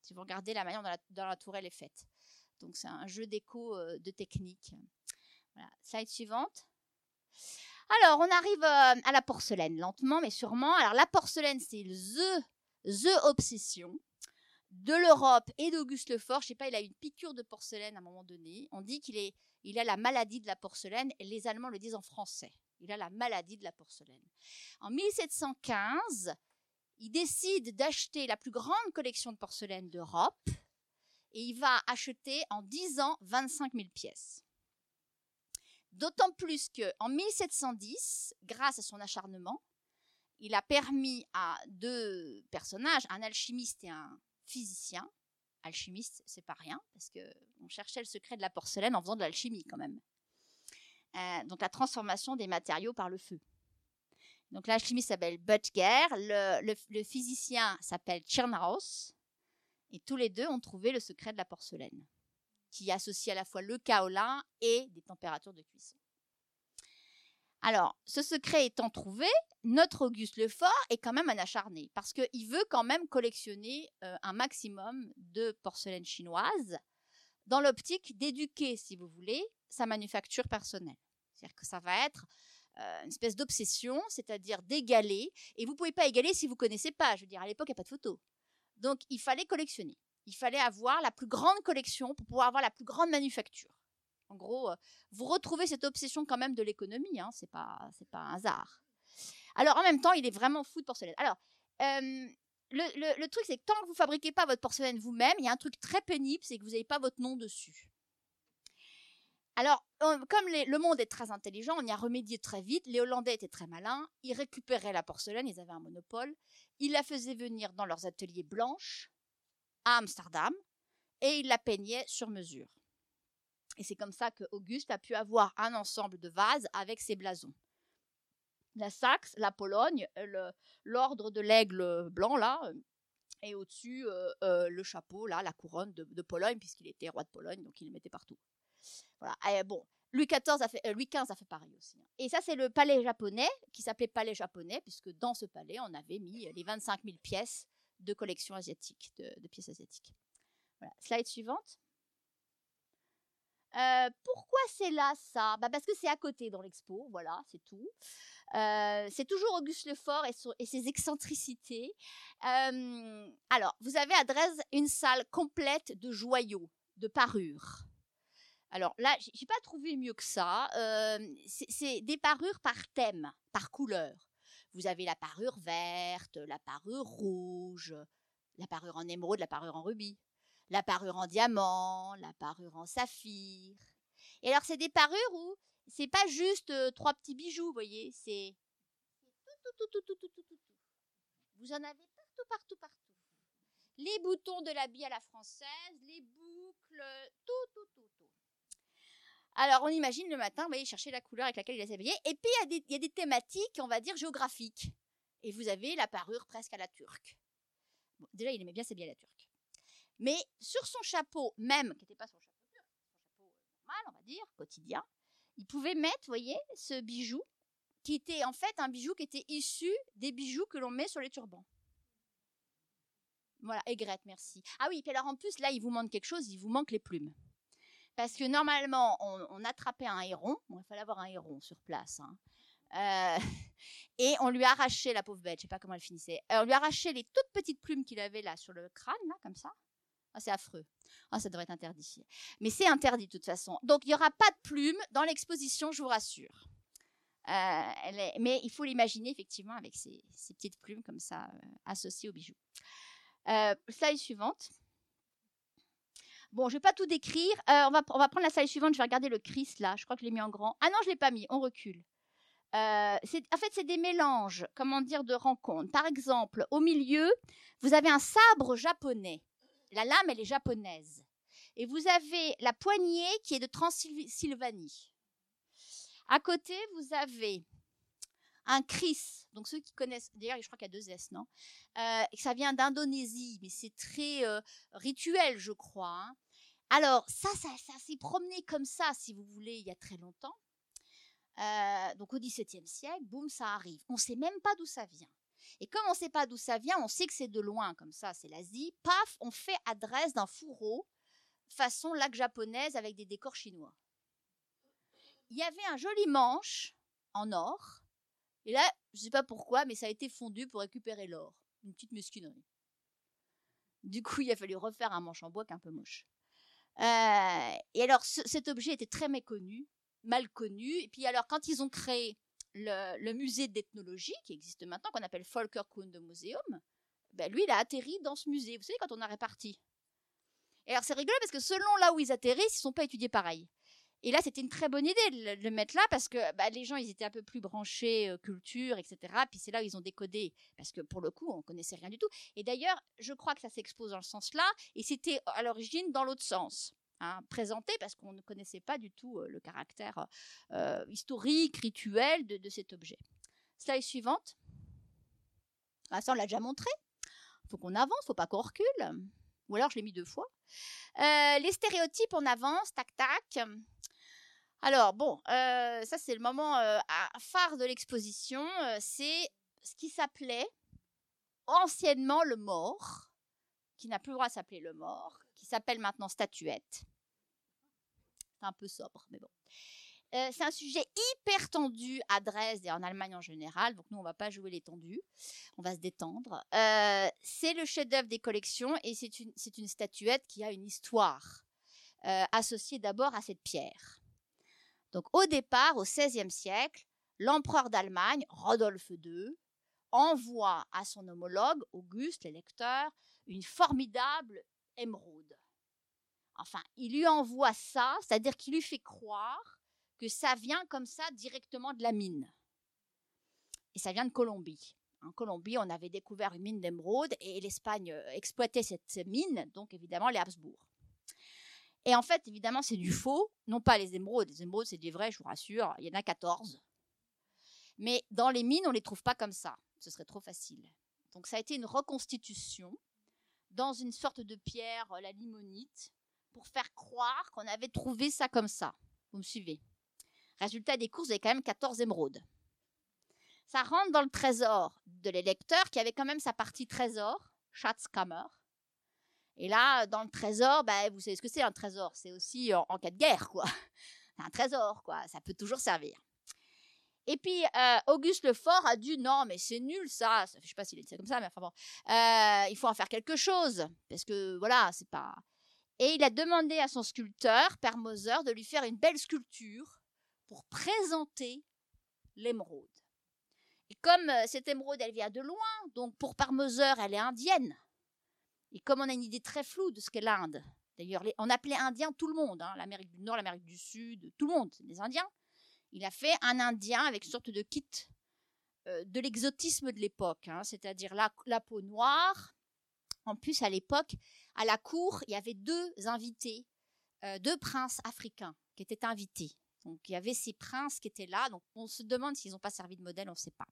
Si vous regardez la manière dont la, tourelle est faite. Donc c'est un jeu d'écho euh, de technique. Slide suivante. Alors, on arrive euh, à la porcelaine, lentement mais sûrement. Alors, la porcelaine, c'est the, the obsession de l'Europe et d'Auguste Lefort. Je sais pas, il a une piqûre de porcelaine à un moment donné. On dit qu'il a la maladie de la porcelaine. Et les Allemands le disent en français. Il a la maladie de la porcelaine. En 1715, il décide d'acheter la plus grande collection de porcelaine d'Europe et il va acheter en 10 ans 25 000 pièces. D'autant plus qu'en 1710, grâce à son acharnement, il a permis à deux personnages, un alchimiste et un physicien, alchimiste, c'est pas rien, parce qu'on cherchait le secret de la porcelaine en faisant de l'alchimie quand même. Euh, donc la transformation des matériaux par le feu. Donc l'alchimiste s'appelle Butger, le, physicien s'appelle Tchernaros, et tous les deux ont trouvé le secret de la porcelaine, qui associe à la fois le kaolin et des températures de cuisson. Alors, ce secret étant trouvé, notre Auguste Lefort est quand même un acharné, parce qu'il veut quand même collectionner euh, un maximum de porcelaine chinoise, dans l'optique d'éduquer, si vous voulez, sa manufacture personnelle. C'est-à-dire que ça va être une espèce d'obsession, c'est-à-dire d'égaler. Et vous pouvez pas égaler si vous connaissez pas. Je veux dire, à l'époque, il n'y a pas de photo. Donc, il fallait collectionner. Il fallait avoir la plus grande collection pour pouvoir avoir la plus grande manufacture. En gros, vous retrouvez cette obsession quand même de l'économie. Hein, c'est pas, pas un hasard. Alors, en même temps, il est vraiment fou de porcelaine. Alors, euh, le, truc, c'est que tant que vous fabriquez pas votre porcelaine vous-même, il y a un truc très pénible, c'est que vous n'avez pas votre nom dessus. Alors, comme le monde est très intelligent, on y a remédié très vite. Les Hollandais étaient très malins. Ils récupéraient la porcelaine, ils avaient un monopole. Ils la faisaient venir dans leurs ateliers blanches à Amsterdam et ils la peignaient sur mesure. Et c'est comme ça que Auguste a pu avoir un ensemble de vases avec ses blasons. La Saxe, la Pologne, l'ordre de l'aigle blanc là, et au-dessus euh, euh, le chapeau là, la couronne de, de Pologne puisqu'il était roi de Pologne, donc il le mettait partout. Voilà. bon, Louis XIV a fait, euh, Louis XV a fait pareil aussi. Hein. Et ça, c'est le palais japonais, qui s'appelait palais japonais, puisque dans ce palais, on avait mis les 25 000 pièces de collection asiatique, de, pièces asiatiques. Slide suivante. Euh, pourquoi c'est là ça? Bah Parce que c'est à côté dans l'expo, voilà, c'est tout. Euh, c'est toujours Auguste Lefort et, et ses excentricités. alors, vous avez à Dresde une salle complète de joyaux de parures. Alors là, j'ai pas trouvé mieux que ça. C'est des parures par thème, par couleur. Vous avez la parure verte, la parure rouge, la parure en émeraude, la parure en rubis, la parure en diamant, la parure en saphir. Et alors, c'est des parures où c'est pas juste trois petits bijoux, vous voyez, c'est tout, tout, tout, tout, tout, tout, tout. Vous en avez partout, partout, partout. Les boutons de l'habit à la française, les boucles, tout, tout, tout, tout. Alors, on imagine le matin, vous voyez, chercher la couleur avec laquelle il a s'habiller. Et puis, il y, y, a des thématiques, on va dire, géographiques. Et vous avez la parure presque à la turque. Déjà, il aimait bien s'habiller à la turque. Mais sur son chapeau, même, qui n'était pas son chapeau chapeau normal, on va dire, quotidien, il pouvait mettre, vous voyez, ce bijou, qui était en fait un bijou qui était issu des bijoux que l'on met sur les turbans. Voilà, aigrette, merci. Ah oui, puis alors en plus, là, il vous manque quelque chose, il vous manque les plumes. Parce que normalement, on, attrapait un héron. Il fallait avoir un héron sur place. Hein. Euh, et on lui arrachait, la pauvre bête, je sais pas comment elle finissait, euh, on lui arrachait les toutes petites plumes qu'il avait là sur le crâne, là, comme ça. Ah, c'est affreux. Ah, ça devrait être interdit. Mais c'est interdit de toute façon. Donc, il n'y aura pas de plumes dans l'exposition, je vous rassure. Euh, mais il faut l'imaginer effectivement avec ces, petites plumes comme ça associées au bijou. slide suivante. Bon, je vais pas tout décrire. Euh, on, va, on va prendre la slide suivante. Je vais regarder le Christ là. Je crois que je l'ai mis en grand. Ah non, je l'ai pas mis. On recule. Euh, en fait, c'est des mélanges, comment dire, de rencontres. Par exemple, au milieu, vous avez un sabre japonais. La lame, elle est japonaise. Et vous avez la poignée qui est de Transylvanie. À côté, vous avez un Chris. Donc ceux qui connaissent, d'ailleurs, je crois qu'il y a deux S, non? Euh, Ça vient d'Indonésie, mais c'est très euh, rituel, je crois. Hein. Alors ça, ça, s'est promené comme ça, si vous voulez, il y a très longtemps. Euh, donc au XVIIe siècle, boum, ça arrive. On ne sait même pas d'où ça vient. Et comme on ne sait pas d'où ça vient, on sait que c'est de loin, comme ça, c'est l'Asie. Paf, on fait adresse d'un fourreau façon lac japonaise avec des décors chinois. Il y avait un joli manche en or et là, je ne sais pas pourquoi, mais ça a été fondu pour récupérer l'or. Une petite mesquinerie. Du coup, il a fallu refaire un manche en bois qui est un peu moche. Euh, et alors, cet objet était très méconnu, mal connu. Et puis alors, quand ils ont créé le, musée d'ethnologie, qui existe maintenant, qu'on appelle Volkerkunde Museum, ben lui, il a atterri dans ce musée. Vous savez, quand on a réparti. Et alors, c'est rigolo parce que selon là où ils atterrissent, ils ne sont pas étudiés pareil. Et là, c'était une très bonne idée de le mettre là parce que bah, les gens, ils étaient un peu plus branchés euh, culture, etc. Puis c'est là où ils ont décodé parce que pour le coup, on connaissait rien du tout. Et d'ailleurs, je crois que ça s'expose dans le sens là et c'était à l'origine dans l'autre sens. Hein, présenté parce qu'on ne connaissait pas du tout euh, le caractère euh, historique, rituel de, cet objet. Slide suivante. Ah, ça, on l'a déjà montré. Faut qu'on avance, faut pas qu'on recule. Ou alors, je l'ai mis deux fois. les stéréotypes, on avance, tac, tac. Alors bon, euh, ça c'est le moment euh, phare de l'exposition. Euh, c'est ce qui s'appelait anciennement le mort, qui n'a plus le droit de s'appeler le mort, qui s'appelle maintenant statuette. C'est un peu sobre, mais bon. c'est un sujet hyper tendu à Dresde et en Allemagne en général, donc nous on va pas jouer les tendus, on va se détendre. c'est le chef-d'œuvre des collections et c'est une, une, statuette qui a une histoire associée d'abord à cette pierre. Donc au départ, au XVIe siècle, l'empereur d'Allemagne, Rodolphe II, envoie à son homologue, Auguste l'électeur, une formidable émeraude. Enfin, il lui envoie ça, c'est-à-dire qu'il lui fait croire que ça vient comme ça directement de la mine. Et ça vient de Colombie. En Colombie, on avait découvert une mine d'émeraude et l'Espagne euh, exploitait cette mine, donc évidemment les Habsbourg. Et en fait, évidemment, c'est du faux, non pas les émeraudes. Les émeraudes, c'est des vrais, je vous rassure. Il y en a 14. Mais dans les mines, on ne les trouve pas comme ça. Ce serait trop facile. Donc ça a été une reconstitution dans une sorte de pierre, la limonite, pour faire croire qu'on avait trouvé ça comme ça. Vous me suivez Résultat des courses, avait quand même 14 émeraudes. Ça rentre dans le trésor de l'électeur qui avait quand même sa partie trésor, Schatzkammer, et là, dans le trésor, bah, vous savez ce que c'est un trésor? C'est aussi en, cas de guerre, quoi. un trésor, quoi. Ça peut toujours servir. Et puis, euh, Auguste Lefort a dit non, mais c'est nul ça. Je ne sais pas s'il est dit ça comme ça, mais enfin bon. Euh, il faut en faire quelque chose. Parce que voilà, c'est pas. Et il a demandé à son sculpteur, Père Moser, de lui faire une belle sculpture pour présenter l'émeraude. Et comme euh, cette émeraude, elle vient de loin, donc pour Père Moser, elle est indienne. Et comme on a une idée très floue de ce qu'est l'Inde, d'ailleurs, on appelait indien tout le monde, hein, l'Amérique du Nord, l'Amérique du Sud, tout le monde, des Indiens. Il a fait un Indien avec une sorte de kit euh, de l'exotisme de l'époque, hein, c'est-à-dire la, peau noire. En plus, à l'époque, à la cour, il y avait deux invités, euh, deux princes africains qui étaient invités. Donc il y avait ces princes qui étaient là. Donc on se demande s'ils n'ont pas servi de modèle, on ne sait pas.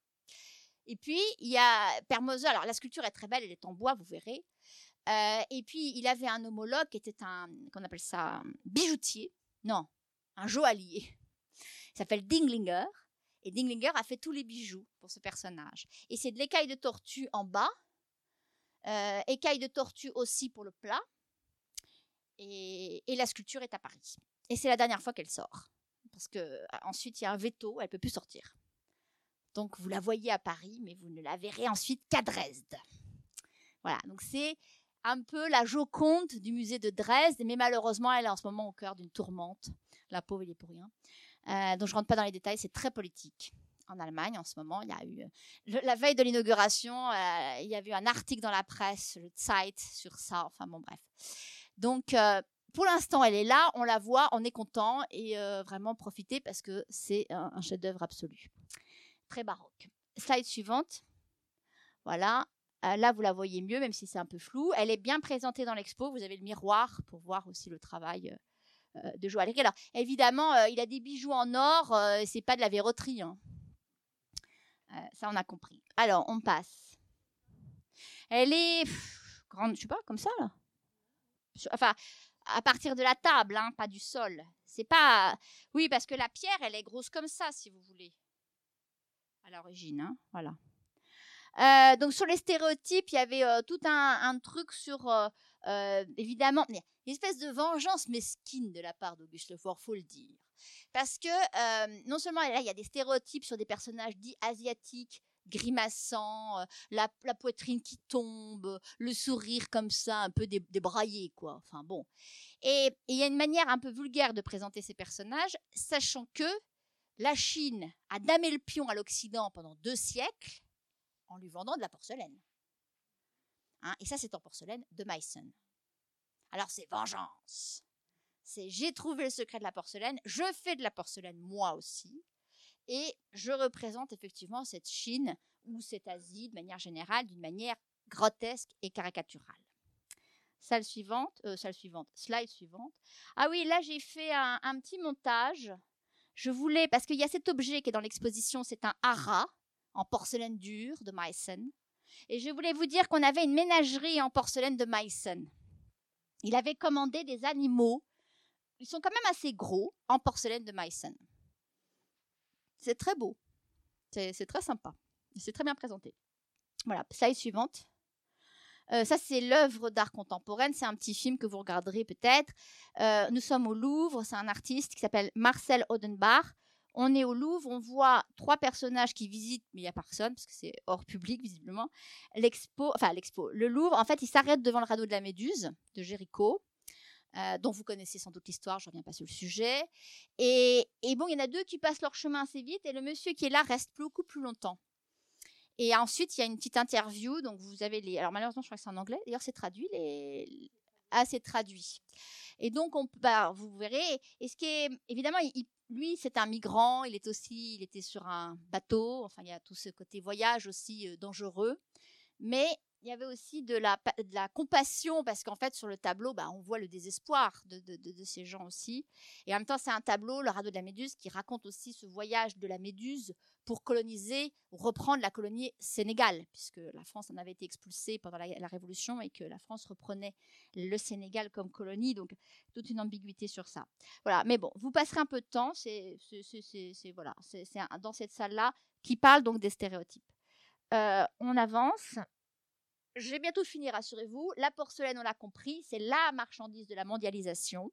Et puis il y a Père Alors la sculpture est très belle, elle est en bois, vous verrez. Euh, et puis il avait un homologue qui était un, qu'on appelle ça, bijoutier. Non, un joaillier. Il s'appelle Dinglinger. Et Dinglinger a fait tous les bijoux pour ce personnage. Et c'est de l'écaille de tortue en bas, euh, écaille de tortue aussi pour le plat. Et, la sculpture est à Paris. Et c'est la dernière fois qu'elle sort. Parce que ensuite il y a un veto, elle peut plus sortir. Donc vous la voyez à Paris, mais vous ne la verrez ensuite qu'à Dresde. Voilà, donc c'est un peu la Joconde du musée de Dresde, mais malheureusement elle est en ce moment au cœur d'une tourmente. La pauvre, elle est pour rien. Euh, donc je rentre pas dans les détails, c'est très politique. En Allemagne, en ce moment, il y a eu euh, la veille de l'inauguration, euh, il y a eu un article dans la presse, le Zeit, sur ça. Enfin bon, bref. Donc pour l'instant, elle est là, on la voit, on est content et vraiment profiter parce que c'est un, chef-d'œuvre absolu. Très baroque. Slide suivante. Voilà. Là, vous la voyez mieux, même si c'est un peu flou. Elle est bien présentée dans l'expo. Vous avez le miroir pour voir aussi le travail euh, de joaillerie. Alors, évidemment, euh, il a des bijoux en or, euh, c'est pas de la verroterie. Hein. ça, on a compris. Alors, on passe. Elle est grande, je sais pas, comme ça. Enfin, à partir de la table, hein, pas du sol. C'est pas. Oui, parce que la pierre, elle est grosse comme ça, si vous voulez. À l'origine, hein, voilà. Donc sur les stéréotypes, il y avait tout un, truc sur évidemment une espèce de vengeance mesquine de la part d'Auguste Lefort, faut le dire. Parce que euh, non seulement là, il y a des stéréotypes sur des personnages dits asiatiques, grimaçants, euh, la, poitrine qui tombe, le sourire comme ça, un peu débraillé, quoi. Enfin bon. Et il y a une manière un peu vulgaire de présenter ces personnages, sachant que la Chine a damé le pion à l'Occident pendant deux siècles en lui vendant de la porcelaine. Hein, et ça, c'est en porcelaine de Meissen. Alors c'est vengeance. C'est j'ai trouvé le secret de la porcelaine, je fais de la porcelaine moi aussi, et je représente effectivement cette Chine ou cette Asie de manière générale, d'une manière grotesque et caricaturale. Salle suivante, euh, salle suivante, slide suivante. Ah oui, là j'ai fait un, un, petit montage. Je voulais, parce qu'il y a cet objet qui est dans l'exposition, c'est un haras en porcelaine dure de Meissen. Et je voulais vous dire qu'on avait une ménagerie en porcelaine de Meissen. Il avait commandé des animaux, ils sont quand même assez gros, en porcelaine de Meissen. C'est très beau, c'est très sympa, c'est très bien présenté. Voilà, slide suivante. Euh, ça, c'est l'œuvre d'art contemporaine. C'est un petit film que vous regarderez peut-être. Euh, nous sommes au Louvre. C'est un artiste qui s'appelle Marcel Odenbach. On est au Louvre, on voit trois personnages qui visitent, mais il n'y a personne, parce que c'est hors public, visiblement. L'expo, enfin, l'expo, le Louvre, en fait, il s'arrête devant le radeau de la Méduse, de Géricault. Euh, dont vous connaissez sans doute l'histoire, je ne reviens pas sur le sujet. Et, bon, il y en a deux qui passent leur chemin assez vite, et le monsieur qui est là reste beaucoup plus longtemps. Et ensuite, il y a une petite interview, donc vous avez les... Alors malheureusement, je crois que c'est en anglais, d'ailleurs c'est traduit, les... C'est traduit. Et donc, on, bah, vous verrez, et ce qui est, évidemment, il, lui, c'est un migrant. Il est aussi, il était sur un bateau. Enfin, il y a tout ce côté voyage aussi euh, dangereux. Mais il y avait aussi de la, compassion parce qu'en fait sur le tableau bah, on voit le désespoir de, ces gens aussi et en même temps c'est un tableau le radeau de la Méduse qui raconte aussi ce voyage de la Méduse pour coloniser reprendre la colonie Sénégal puisque la France en avait été expulsée pendant la, Révolution et que la France reprenait le Sénégal comme colonie donc toute une ambiguïté sur ça. Voilà mais bon vous passerez un peu de temps c'est voilà dans cette salle là qui parle donc des stéréotypes. Euh, on avance j'ai bientôt fini, rassurez-vous. La porcelaine, on l'a compris, c'est la marchandise de la mondialisation.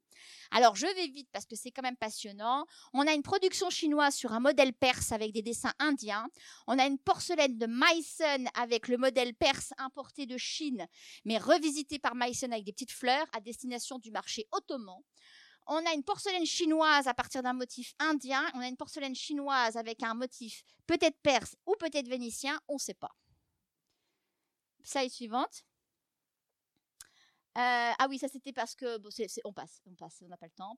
Alors, je vais vite parce que c'est quand même passionnant. On a une production chinoise sur un modèle perse avec des dessins indiens. On a une porcelaine de Meissen avec le modèle perse importé de Chine, mais revisité par Meissen avec des petites fleurs à destination du marché ottoman. On a une porcelaine chinoise à partir d'un motif indien. On a une porcelaine chinoise avec un motif peut-être perse ou peut-être vénitien, on ne sait pas. Slide suivante. Euh, ah oui, ça c'était parce que bon, on passe, on passe, on n'a pas le temps.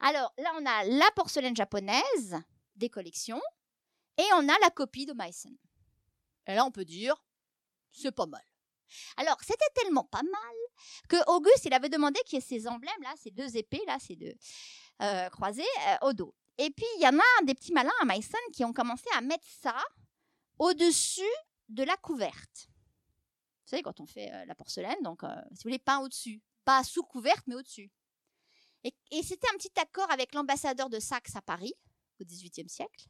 Alors là, on a la porcelaine japonaise des collections et on a la copie de Meissen. Et là, on peut dire, c'est pas mal. Alors, c'était tellement pas mal que Auguste, il avait demandé qu'il y ait ces emblèmes là, ces deux épées là, ces deux euh, croisées euh, au dos. Et puis, il y en a des petits malins à Meissen qui ont commencé à mettre ça au-dessus de la couverte. Quand on fait euh, la porcelaine, donc, euh, si vous voulez, pas au-dessus. Pas sous couverte, mais au-dessus. Et, c'était un petit accord avec l'ambassadeur de Saxe à Paris, au XVIIIe siècle.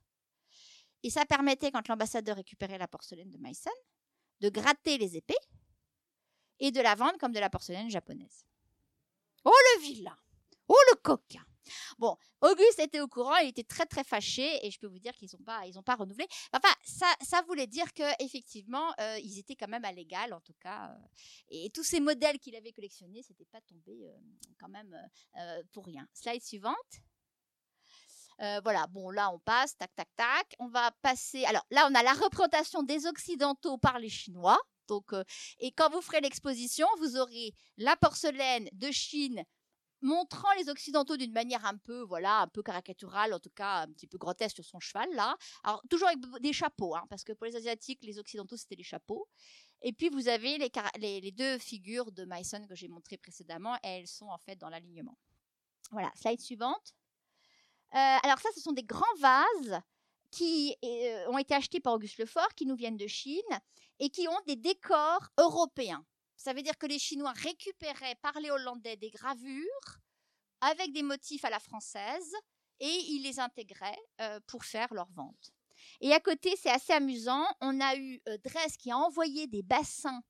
Et ça permettait, quand l'ambassadeur récupérait la porcelaine de Meissen, de gratter les épées et de la vendre comme de la porcelaine japonaise. Oh le vilain Oh le coquin Bon, Auguste était au courant, il était très très fâché et je peux vous dire qu'ils n'ont pas, ils ont pas renouvelé. Enfin, ça, ça voulait dire que effectivement, euh, ils étaient quand même à l'égal en tout cas. Euh, et tous ces modèles qu'il avait collectionnés, c'était pas tombé euh, quand même pour rien. Slide suivante. voilà, bon là on passe, tac tac tac. On va passer. Alors là on a la représentation des Occidentaux par les Chinois. Donc, et quand vous ferez l'exposition, vous aurez la porcelaine de Chine montrant les Occidentaux d'une manière un peu, voilà, un peu caricaturale, en tout cas un petit peu grotesque sur son cheval, là. Alors, toujours avec des chapeaux, hein, parce que pour les Asiatiques, les Occidentaux, c'était les chapeaux. Et puis, vous avez les, deux figures de Meissen que j'ai montrées précédemment, et elles sont en fait dans l'alignement. Voilà, slide suivante. Euh, alors ça, ce sont des grands vases qui euh, ont été achetés par Auguste Lefort, qui nous viennent de Chine, et qui ont des décors européens. Ça veut dire que les Chinois récupéraient par les Hollandais des gravures avec des motifs à la française et ils les intégraient euh, pour faire leur vente. Et à côté, c'est assez amusant, on a eu euh, qui a envoyé des bassins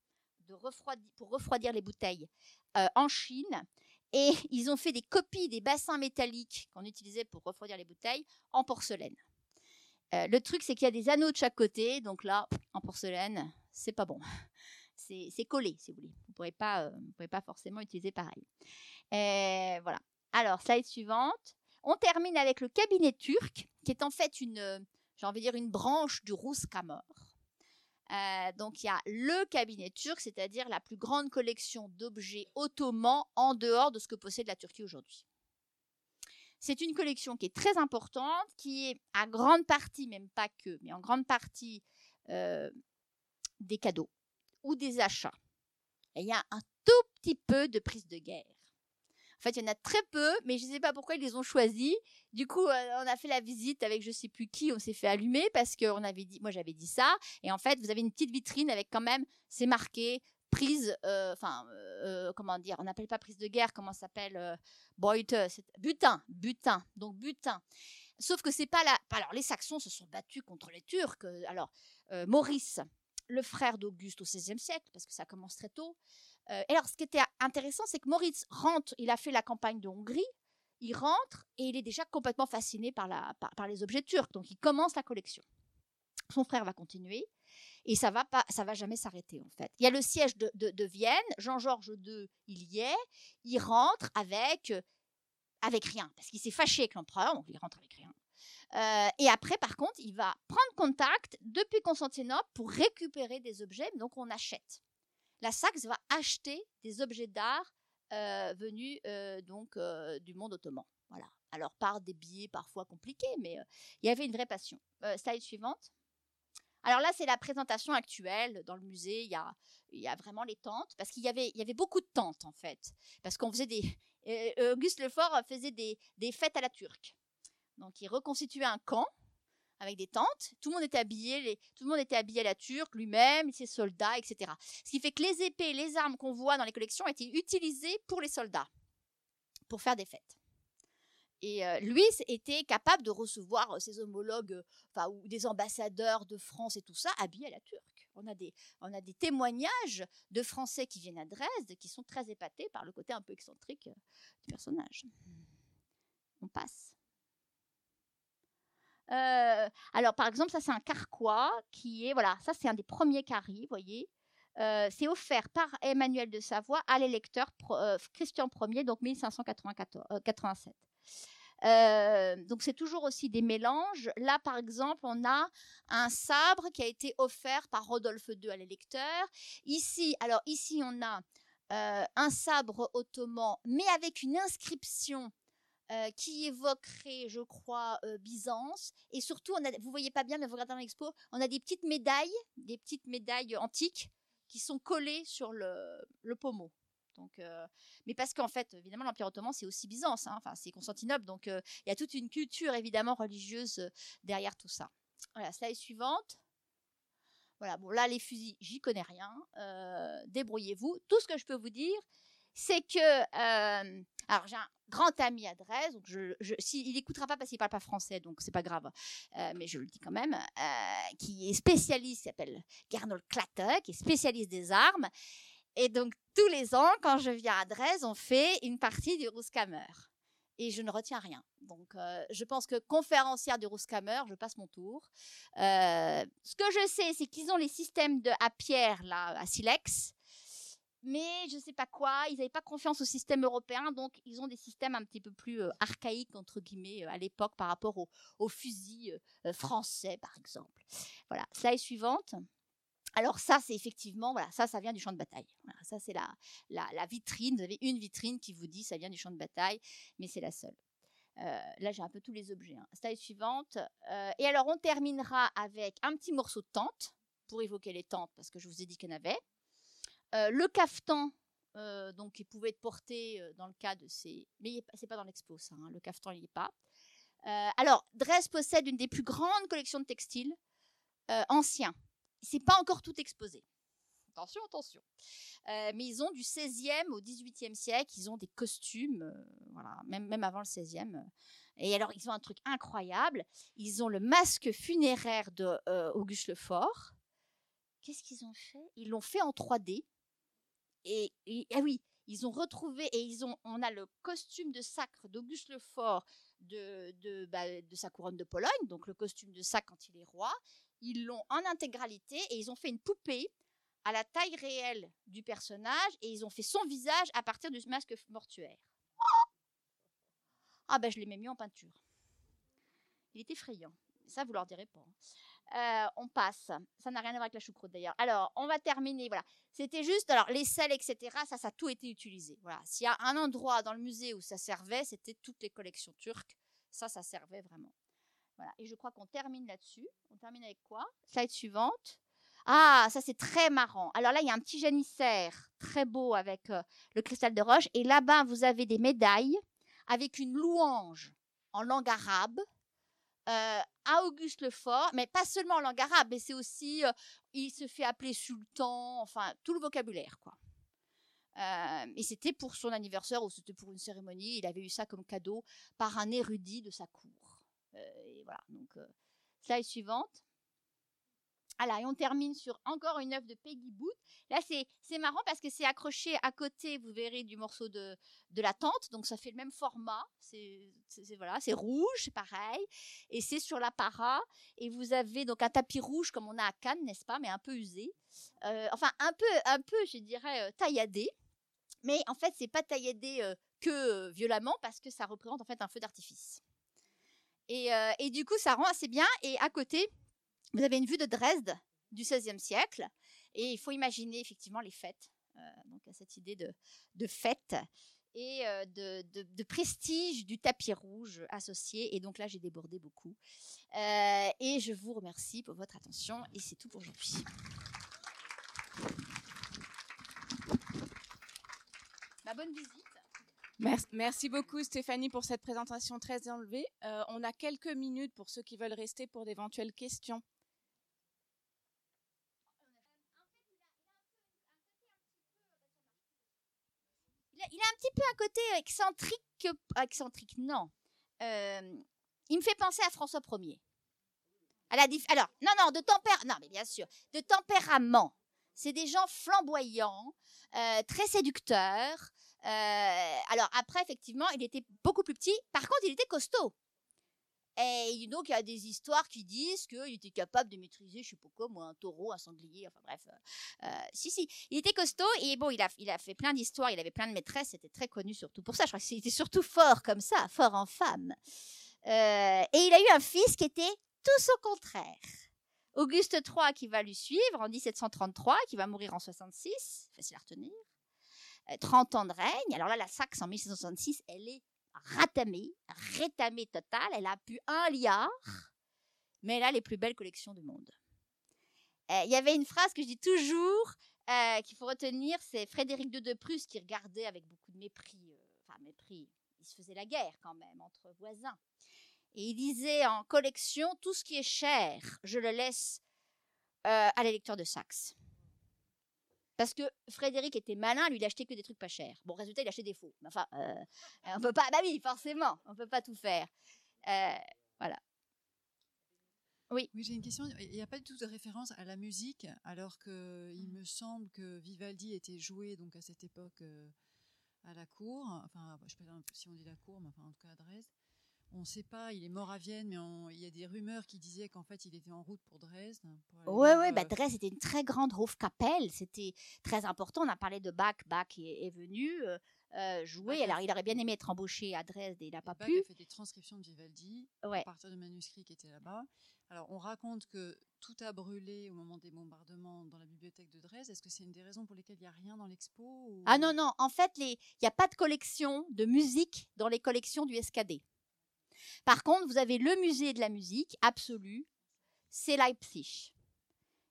pour refroidir les bouteilles euh, en Chine et ils ont fait des copies des bassins métalliques qu'on utilisait pour refroidir les bouteilles en porcelaine. le truc, c'est qu'il y a des anneaux de chaque côté, donc là, en porcelaine, c'est pas bon c'est collé, si vous voulez. Vous ne pourrez, pas, euh, pourrez pas forcément utiliser pareil. Et voilà. Alors, slide suivante. On termine avec le cabinet turc, qui est en fait une, euh, j'ai envie de dire, une branche du Rouskamor. Euh, donc il y a le cabinet turc, c'est-à-dire la plus grande collection d'objets ottomans en dehors de ce que possède la Turquie aujourd'hui. C'est une collection qui est très importante, qui est à grande partie, même pas que, mais en grande partie des cadeaux ou des achats. Et il y a un tout petit peu de prise de guerre. En fait, il y en a très peu, mais je ne sais pas pourquoi ils les ont choisis. Du coup, euh, on a fait la visite avec je sais plus qui, on s'est fait allumer parce que on avait dit, moi j'avais dit ça. Et en fait, vous avez une petite vitrine avec quand même, c'est marqué prise, euh, enfin, euh, comment dire, on n'appelle pas prise de guerre, comment s'appelle Beute, butin, butin, donc butin. Sauf que c'est pas la. Alors, les Saxons se sont battus contre les Turcs. Alors, Maurice, le frère d'Auguste au XVIe siècle, parce que ça commence très tôt. Euh, et alors, ce qui était intéressant, c'est que Moritz rentre, il a fait la campagne de Hongrie, il rentre et il est déjà complètement fasciné par, les objets turcs, donc il commence la collection. Son frère va continuer et ça va va jamais s'arrêter en fait. Il y a le siège de, de, Vienne, Jean-Georges II, il y est, il rentre avec euh, avec rien parce qu'il s'est fâché avec l'empereur, donc il rentre avec rien. Euh, et après, par contre, il va prendre contact depuis Constantinople pour récupérer des objets. Donc, on achète. La Saxe va acheter des objets d'art euh, venus euh, donc du monde ottoman. Voilà. Alors, par des billets parfois compliqués, mais il y avait une vraie passion. slide suivante. Alors là, c'est la présentation actuelle dans le musée. Il y a, il y a vraiment les tentes, parce qu'il y avait, il y avait beaucoup de tentes en fait, parce qu'on faisait des, Auguste Lefort faisait des, des fêtes à la turque. Donc il reconstituait un camp avec des tentes. Tout le monde était habillé, tout le monde était habillé à la turque, lui-même, ses soldats, etc. Ce qui fait que les épées, les armes qu'on voit dans les collections étaient utilisées pour les soldats, pour faire des fêtes. Et euh, lui était capable de recevoir ses homologues, enfin, ou des ambassadeurs de France et tout ça, habillés à la turque. On a, des, on a des témoignages de Français qui viennent à Dresde qui sont très épatés par le côté un peu excentrique euh, du personnage. On passe. Euh, alors, par exemple, ça, c'est un carquois qui est, voilà, ça, c'est un des premiers caries, vous voyez. Euh, c'est offert par Emmanuel de Savoie à l'électeur euh, Christian Ier, donc 1587. donc c'est toujours aussi des mélanges. Là, par exemple, on a un sabre qui a été offert par Rodolphe II à l'électeur. Ici, alors ici, on a un sabre ottoman, mais avec une inscription euh, qui évoquerait, je crois, euh, Byzance. Et surtout, on a, vous voyez pas bien, mais vous regardez dans l'expo, on a des petites médailles, des petites médailles antiques qui sont collées sur le, pommeau. Donc, euh, mais parce qu'en fait, évidemment, l'Empire ottoman, c'est aussi Byzance, hein, enfin, c'est Constantinople, donc il y a toute une culture évidemment religieuse derrière tout ça. Voilà, slide suivante. Voilà, bon là, les fusils, j'y connais rien. Débrouillez-vous. Tout ce que je peux vous dire, c'est que alors j'ai un grand ami à Dresde, il n'écoutera pas parce qu'il parle pas français, donc c'est pas grave, euh, mais je le dis quand même, euh, qui est spécialiste, s'appelle Gernot Klatte, qui est spécialiste des armes. Et donc tous les ans, quand je viens à Dresde, on fait une partie du Rouskammer. Et je ne retiens rien. Donc, euh, je pense que conférencière du Rouskammer, je passe mon tour. ce que je sais, c'est qu'ils ont les systèmes à pierre, là, à silex mais je sais pas quoi, ils n'avaient pas confiance au système européen, donc ils ont des systèmes un petit peu plus euh, archaïques entre guillemets euh, à l'époque par rapport aux, fusils euh, français par exemple. Voilà, slide suivante. Alors ça, c'est effectivement, voilà, ça, ça vient du champ de bataille. ça, c'est la, la, vitrine. Vous avez une vitrine qui vous dit ça vient du champ de bataille, mais c'est la seule. là, j'ai un peu tous les objets. Hein. Slide suivante. et alors, on terminera avec un petit morceau de tente pour évoquer les tentes, parce que je vous ai dit qu'il y en avait. Euh, le cafetan, euh, donc qui pouvait être porté euh, dans le cas de ces, mais c'est pas dans l'expo ça, hein, le cafetan il n'y est pas. alors Dresde possède une des plus grandes collections de textiles anciens. C'est pas encore tout exposé. Attention, attention. mais ils ont du 16e au 18e siècle, ils ont des costumes, voilà, même, même avant le 16e. Et alors, ils ont un truc incroyable. Ils ont le masque funéraire de Auguste Lefort. Qu'est-ce qu'ils ont fait? Ils l'ont fait en 3D et, ah oui, ils ont retrouvé et ils ont, on a le costume de sacre d'Auguste Lefort de, de, bah, de sa couronne de Pologne, donc le costume de sacre quand il est roi. Ils l'ont en intégralité et ils ont fait une poupée à la taille réelle du personnage et ils ont fait son visage à partir du masque mortuaire. Ah ben je l'ai même mis en peinture. Il est effrayant. Ça, vous leur direz pas. Euh, on passe. Ça n'a rien à voir avec la choucroute d'ailleurs. Alors, on va terminer. Voilà. C'était juste, alors, les selles, etc., ça, ça a tout été utilisé. Voilà. S'il y a un endroit dans le musée où ça servait, c'était toutes les collections turques. Ça, ça servait vraiment. Voilà. Et je crois qu'on termine là-dessus. On termine avec quoi? Slide suivante. Ah, ça c'est très marrant. Alors là, il y a un petit janissaire très beau avec euh, le cristal de roche. Et là-bas, vous avez des médailles avec une louange en langue arabe euh, à Auguste Lefort, mais pas seulement en langue arabe, mais c'est aussi, euh, il se fait appeler sultan, enfin, tout le vocabulaire, quoi. Euh, et c'était pour son anniversaire ou c'était pour une cérémonie, il avait eu ça comme cadeau par un érudit de sa cour. et voilà, donc, slide suivante. Voilà, et on termine sur encore une œuvre de Peggy Booth. Là, c'est marrant parce que c'est accroché à côté, vous verrez, du morceau de, la tente. Donc, ça fait le même format. C'est voilà, c'est rouge, c'est pareil. Et c'est sur la para. Et vous avez donc un tapis rouge comme on a à Cannes, n'est-ce pas, mais un peu usé. Euh, enfin, un peu, un peu, je dirais, euh, tailladé. Mais en fait, c'est pas tailladé euh, que violemment parce que ça représente en fait un feu d'artifice. Et, et du coup, ça rend assez bien. Et à côté, vous avez une vue de Dresde du XVIe siècle, et il faut imaginer effectivement les fêtes. Euh, donc, cette idée de, de fête et euh, de, prestige du tapis rouge associé. Et donc là, j'ai débordé beaucoup. Euh, et je vous remercie pour votre attention. Et c'est tout pour aujourd'hui. Ma bonne visite. Merci, beaucoup Stéphanie pour cette présentation très enlevée. on a quelques minutes pour ceux qui veulent rester pour d'éventuelles questions. il a un petit peu un côté excentrique, excentrique, non. Euh, il me fait penser à François Ier. la alors, non, non, de tempérament. Non, mais bien sûr, de tempérament. C'est des gens flamboyants, euh, très séducteurs. Euh, alors après, effectivement, il était beaucoup plus petit. Par contre, il était costaud. Et donc, il y a des histoires qui disent qu'il était capable de maîtriser, je sais pas quoi, moi, un taureau, un sanglier, enfin bref. Euh, si, si, il était costaud et bon, il a, il a fait plein d'histoires, il avait plein de maîtresses, c'était très connu surtout pour ça. Je crois qu'il était surtout fort comme ça, fort en femme. et il a eu un fils qui était tout au contraire. Auguste III qui va lui suivre en 1733, qui va mourir en 66, facile à retenir. 30 euh, ans de règne. Alors là, la Saxe en 1766, elle est ratamée, rétamée totale. Elle a pu un liard, mais elle a les plus belles collections du monde. Euh, il y avait une phrase que je dis toujours euh, qu'il faut retenir, c'est Frédéric II de Prusse qui regardait avec beaucoup de mépris, enfin mépris, il se faisait la guerre quand même entre voisins. Et il disait en collection, tout ce qui est cher, je le laisse euh, à l'électeur de Saxe. Parce que Frédéric était malin, lui, il que des trucs pas chers. Bon, résultat, il achetait des faux. Enfin, euh, on peut pas, bah oui, forcément, on peut pas tout faire. Euh, voilà. Oui. Oui, j'ai une question. Il n'y a pas du tout de référence à la musique, alors que il me semble que Vivaldi était joué donc à cette époque euh, à la cour. Enfin, je sais pas si on dit la cour, mais en tout cas à Dresde on ne sait pas, il est mort à Vienne, mais il y a des rumeurs qui disaient qu'en fait il était en route pour Dresde. Oui, oui, bah, Dresde était une très grande Hofkapelle, c'était très important. On a parlé de Bach, Bach est, venu euh, euh, jouer. Alors il aurait bien aimé être embauché à Dresde et il n'a pas Bach pu. a fait des transcriptions de Vivaldi à partir de manuscrits qui étaient là-bas. Alors on raconte que tout a brûlé au moment des bombardements dans la bibliothèque de Dresde. Est-ce que c'est une des raisons pour lesquelles il n'y a rien dans l'expo Ah non, non, en fait il n'y a pas de collection de musique dans les collections du SKD. Par contre, vous avez le musée de la musique absolu, c'est Leipzig.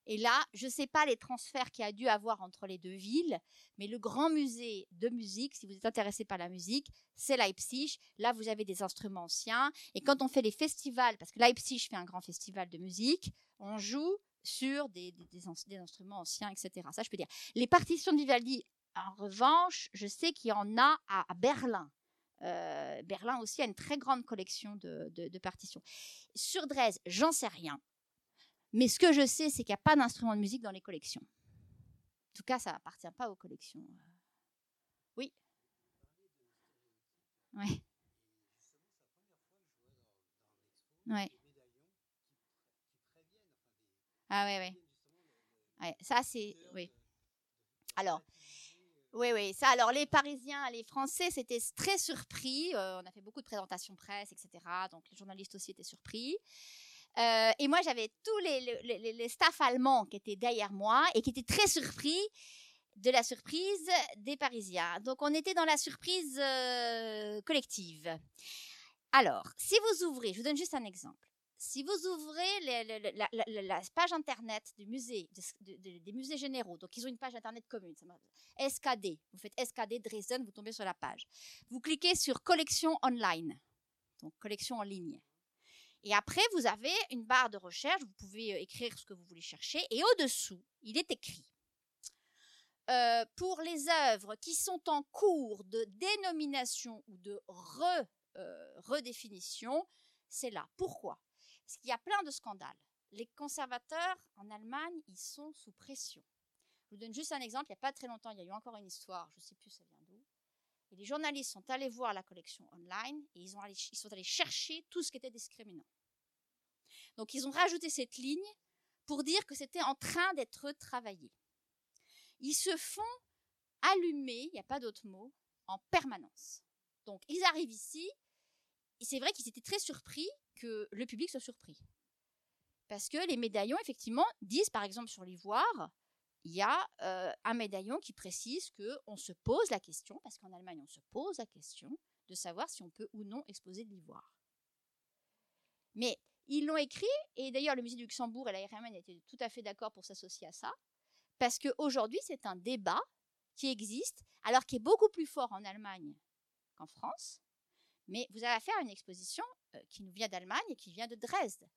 Et là, je ne sais pas les transferts qu'il y a dû avoir entre les deux villes, mais le grand musée de musique, si vous êtes intéressé par la musique, c'est Leipzig. Là, vous avez des instruments anciens. Et quand on fait les festivals, parce que Leipzig fait un grand festival de musique, on joue sur des, instruments anciens, etc. Ça, je peux dire. Les partitions de Vivaldi, en revanche, je sais qu'il y en a à Berlin. Euh, Berlin aussi a une très grande collection de, partitions. Sur Dresde, j'en sais rien. Mais ce que je sais, c'est qu'il n'y a pas d'instrument de musique dans les collections. En tout cas, ça appartient pas aux collections. Oui. Oui. Ouais. Ah oui, oui. Ouais, ça, c'est... Oui. Alors, oui, oui, ça. Alors, les Parisiens, les Français, c'était très surpris. On a fait beaucoup de présentations presse, etc. Donc, les journalistes aussi étaient surpris. Et moi, j'avais tous les, les, allemands qui étaient derrière moi et qui étaient très surpris de la surprise des Parisiens. Donc, on était dans la surprise collective. Alors, si vous ouvrez, je vous donne juste un exemple si vous ouvrez la, page internet des musées généraux, donc ils ont une page internet commune, SKD, vous faites SKD Dresden, vous tombez sur la page. Vous cliquez sur collection online, donc collection en ligne. Et après, vous avez une barre de recherche, vous pouvez euh, écrire ce que vous voulez chercher, et au-dessous, il est écrit euh, pour les œuvres qui sont en cours de dénomination ou de euh, redéfinition, c'est là. Pourquoi? Parce qu'il y a plein de scandales. Les conservateurs en Allemagne, ils sont sous pression. Je vous donne juste un exemple. Il n'y a pas très longtemps, il y a eu encore une histoire, je ne sais plus ça vient d'où. Et les journalistes sont allés voir la collection online et ils, ils sont allés chercher tout ce qui était discriminant. Donc ils ont rajouté cette ligne pour dire que c'était en train d'être travaillé. Ils se font allumer, il n'y a pas d'autre mot, en permanence. Donc ils arrivent ici, et c'est vrai qu'ils étaient très surpris que le public soit surpris. Parce que les médaillons, effectivement, disent, par exemple, sur l'ivoire, il y a euh, un médaillon qui précise qu'on se pose la question, parce qu'en Allemagne, on se pose la question de savoir si on peut ou non exposer de l'ivoire. Mais ils l'ont écrit, et d'ailleurs le musée du Luxembourg et la RMN étaient tout à fait d'accord pour s'associer à ça, parce qu'aujourd'hui c'est un débat qui existe, alors qui est beaucoup plus fort en Allemagne qu'en France, mais vous avez affaire à une exposition qui nous vient d'Allemagne et qui vient de Dresde.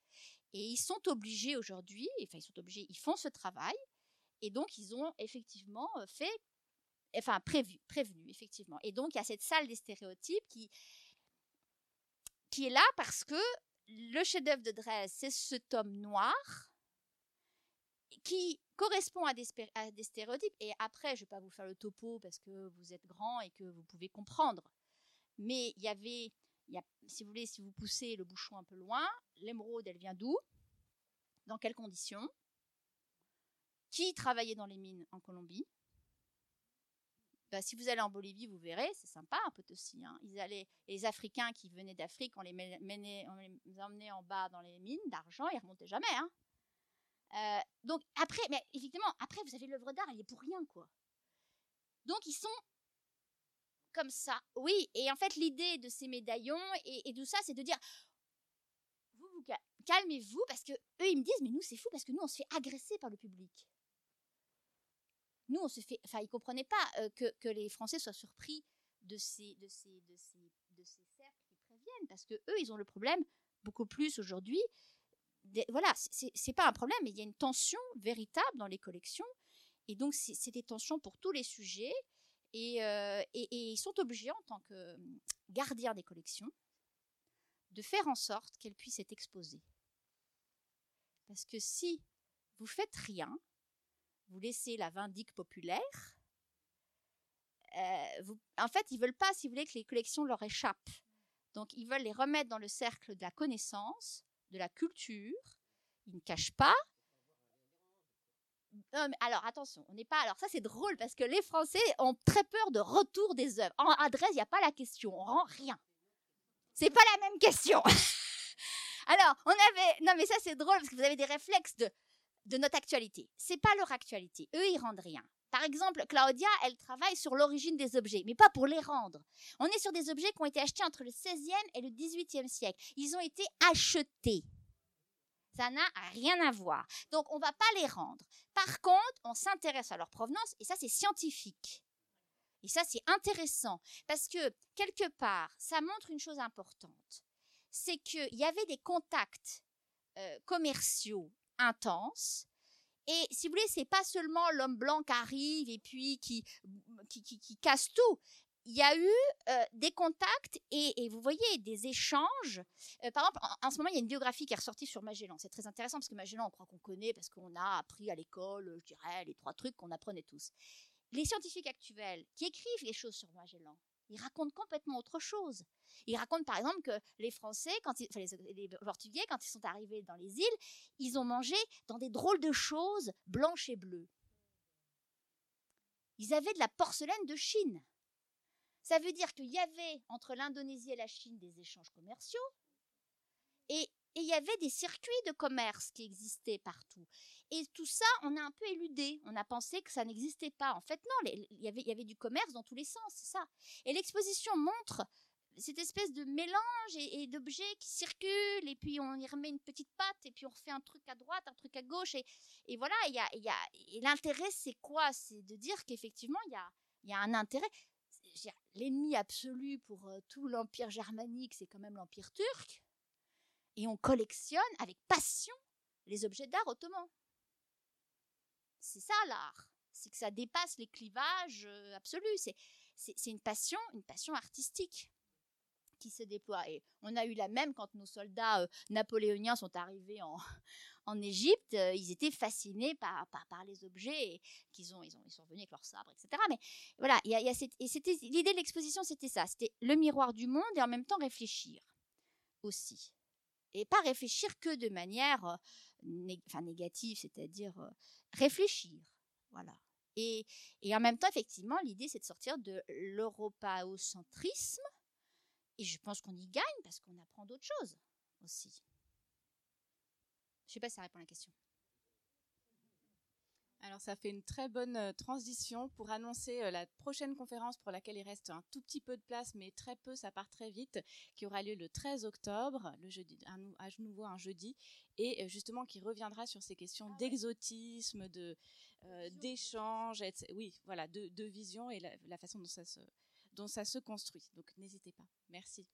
Et ils sont obligés aujourd'hui, enfin ils sont obligés, ils font ce travail, et donc ils ont effectivement euh, fait, enfin prévu, prévenu effectivement. Et donc il y a cette salle des stéréotypes qui qui est là parce que le chef-d'œuvre de Dres, c'est ce tome noir qui correspond à des, stéréotypes. Et après, je ne vais pas vous faire le topo parce que vous êtes grand et que vous pouvez comprendre. Mais il y avait, si vous voulez, si vous poussez le bouchon un peu loin, l'émeraude, elle vient d'où? Dans quelles conditions? Qui travaillait dans les mines en Colombie? Bah, si vous allez en Bolivie, vous verrez, c'est sympa un peu aussi. Hein. Ils allaient, les Africains qui venaient d'Afrique, on les emmenait en bas dans les mines d'argent, ils remontaient jamais. Hein. Euh, donc après, mais effectivement, après vous avez l'œuvre d'art, elle est pour rien quoi. Donc ils sont comme ça. Oui, et en fait l'idée de ces médaillons et, tout ça, c'est de dire, vous, vous calmez-vous parce que eux ils me disent, mais nous c'est fou parce que nous on se fait agresser par le public. Nous on se fait, enfin ils comprenaient pas euh, que, les Français soient surpris de ces, de ces, de ces, de ces cercles qui préviennent parce que eux ils ont le problème beaucoup plus aujourd'hui voilà, c'est pas un problème, mais il y a une tension véritable dans les collections. Et donc, c'est des tensions pour tous les sujets. Euh, et, ils sont obligés, en tant que hum, gardiens des collections, de faire en sorte qu'elles puissent être exposées. Parce que si vous faites rien, vous laissez la vindique populaire, euh, en fait, ils veulent pas, si vous voulez, que les collections leur échappent. Donc, ils veulent les remettre dans le cercle de la connaissance de la culture. Il ne cache pas. Alors attention, on n'est pas. Alors ça c'est drôle parce que les Français ont très peur de retour des œuvres. En adresse, il n'y a pas la question, on rend rien. C'est pas la même question. alors on avait. Non mais ça c'est drôle parce que vous avez des réflexes de de notre actualité. C'est pas leur actualité. Eux ils rendent rien. Par exemple, Claudia, elle travaille sur l'origine des objets, mais pas pour les rendre. On est sur des objets qui ont été achetés entre le 16e et le 18e siècle. Ils ont été achetés. Ça n'a rien à voir. Donc, on ne va pas les rendre. Par contre, on s'intéresse à leur provenance, et ça, c'est scientifique. Et ça, c'est intéressant, parce que, quelque part, ça montre une chose importante. C'est qu'il y avait des contacts euh, commerciaux intenses, et si vous voulez, c'est pas seulement l'homme blanc qui arrive et puis qui, qui, qui, casse tout. Il y a eu euh, des contacts et, vous voyez des échanges. Euh, par exemple, en, ce moment, il y a une biographie qui est ressortie sur Magellan. C'est très intéressant parce que Magellan, on croit qu'on connaît parce qu'on a appris à l'école, je dirais, les trois trucs qu'on apprenait tous. Les scientifiques actuels qui écrivent les choses sur Magellan, ils racontent complètement autre chose. Ils racontent par exemple que les Français, quand ils, les, Portugais, quand ils sont arrivés dans les îles, ils ont mangé dans des drôles de choses blanches et bleues. Ils avaient de la porcelaine de Chine. Ça veut dire qu'il y avait entre l'Indonésie et la Chine des échanges commerciaux et il y avait des circuits de commerce qui existaient partout. Et tout ça, on a un peu éludé. On a pensé que ça n'existait pas. En fait, non, il y avait, du commerce dans tous les sens, c'est ça. Et l'exposition montre cette espèce de mélange et, d'objets qui circulent, et puis on y remet une petite patte, et puis on refait un truc à droite, un truc à gauche, et, voilà, il y a, y a, et l'intérêt, c'est quoi? C'est de dire qu'effectivement, il y a, il y a un intérêt. L'ennemi absolu pour euh, tout l'empire germanique, c'est quand même l'empire turc et on collectionne avec passion les objets d'art ottomans. C'est ça l'art, c'est que ça dépasse les clivages euh, absolus. C'est, c'est, une passion, une passion artistique qui se déploie. Et on a eu la même quand nos soldats euh, napoléoniens sont arrivés en, en Égypte. Euh, ils étaient fascinés par, les objets qu'ils ont, ils ont, ils sont venus avec leurs sabres, etc. Mais voilà, il y a, l'idée de l'exposition, c'était ça, c'était le miroir du monde et en même temps réfléchir aussi et pas réfléchir que de manière euh, enfin, négative, c'est-à-dire euh, réfléchir. Voilà. Et, en même temps, effectivement, l'idée, c'est de sortir de l'européocentrisme. Et je pense qu'on y gagne parce qu'on apprend d'autres choses aussi. Je ne sais pas si ça répond à la question. Alors ça fait une très bonne euh, transition pour annoncer euh, la prochaine conférence pour laquelle il reste un tout petit peu de place, mais très peu, ça part très vite, qui aura lieu le 13 octobre, le jeudi, à nouveau un jeudi, et euh, justement qui reviendra sur ces questions ah d'exotisme, de d'échange, oui, voilà, de, vision et la, façon dont ça se dont ça se construit. Donc n'hésitez pas. Merci.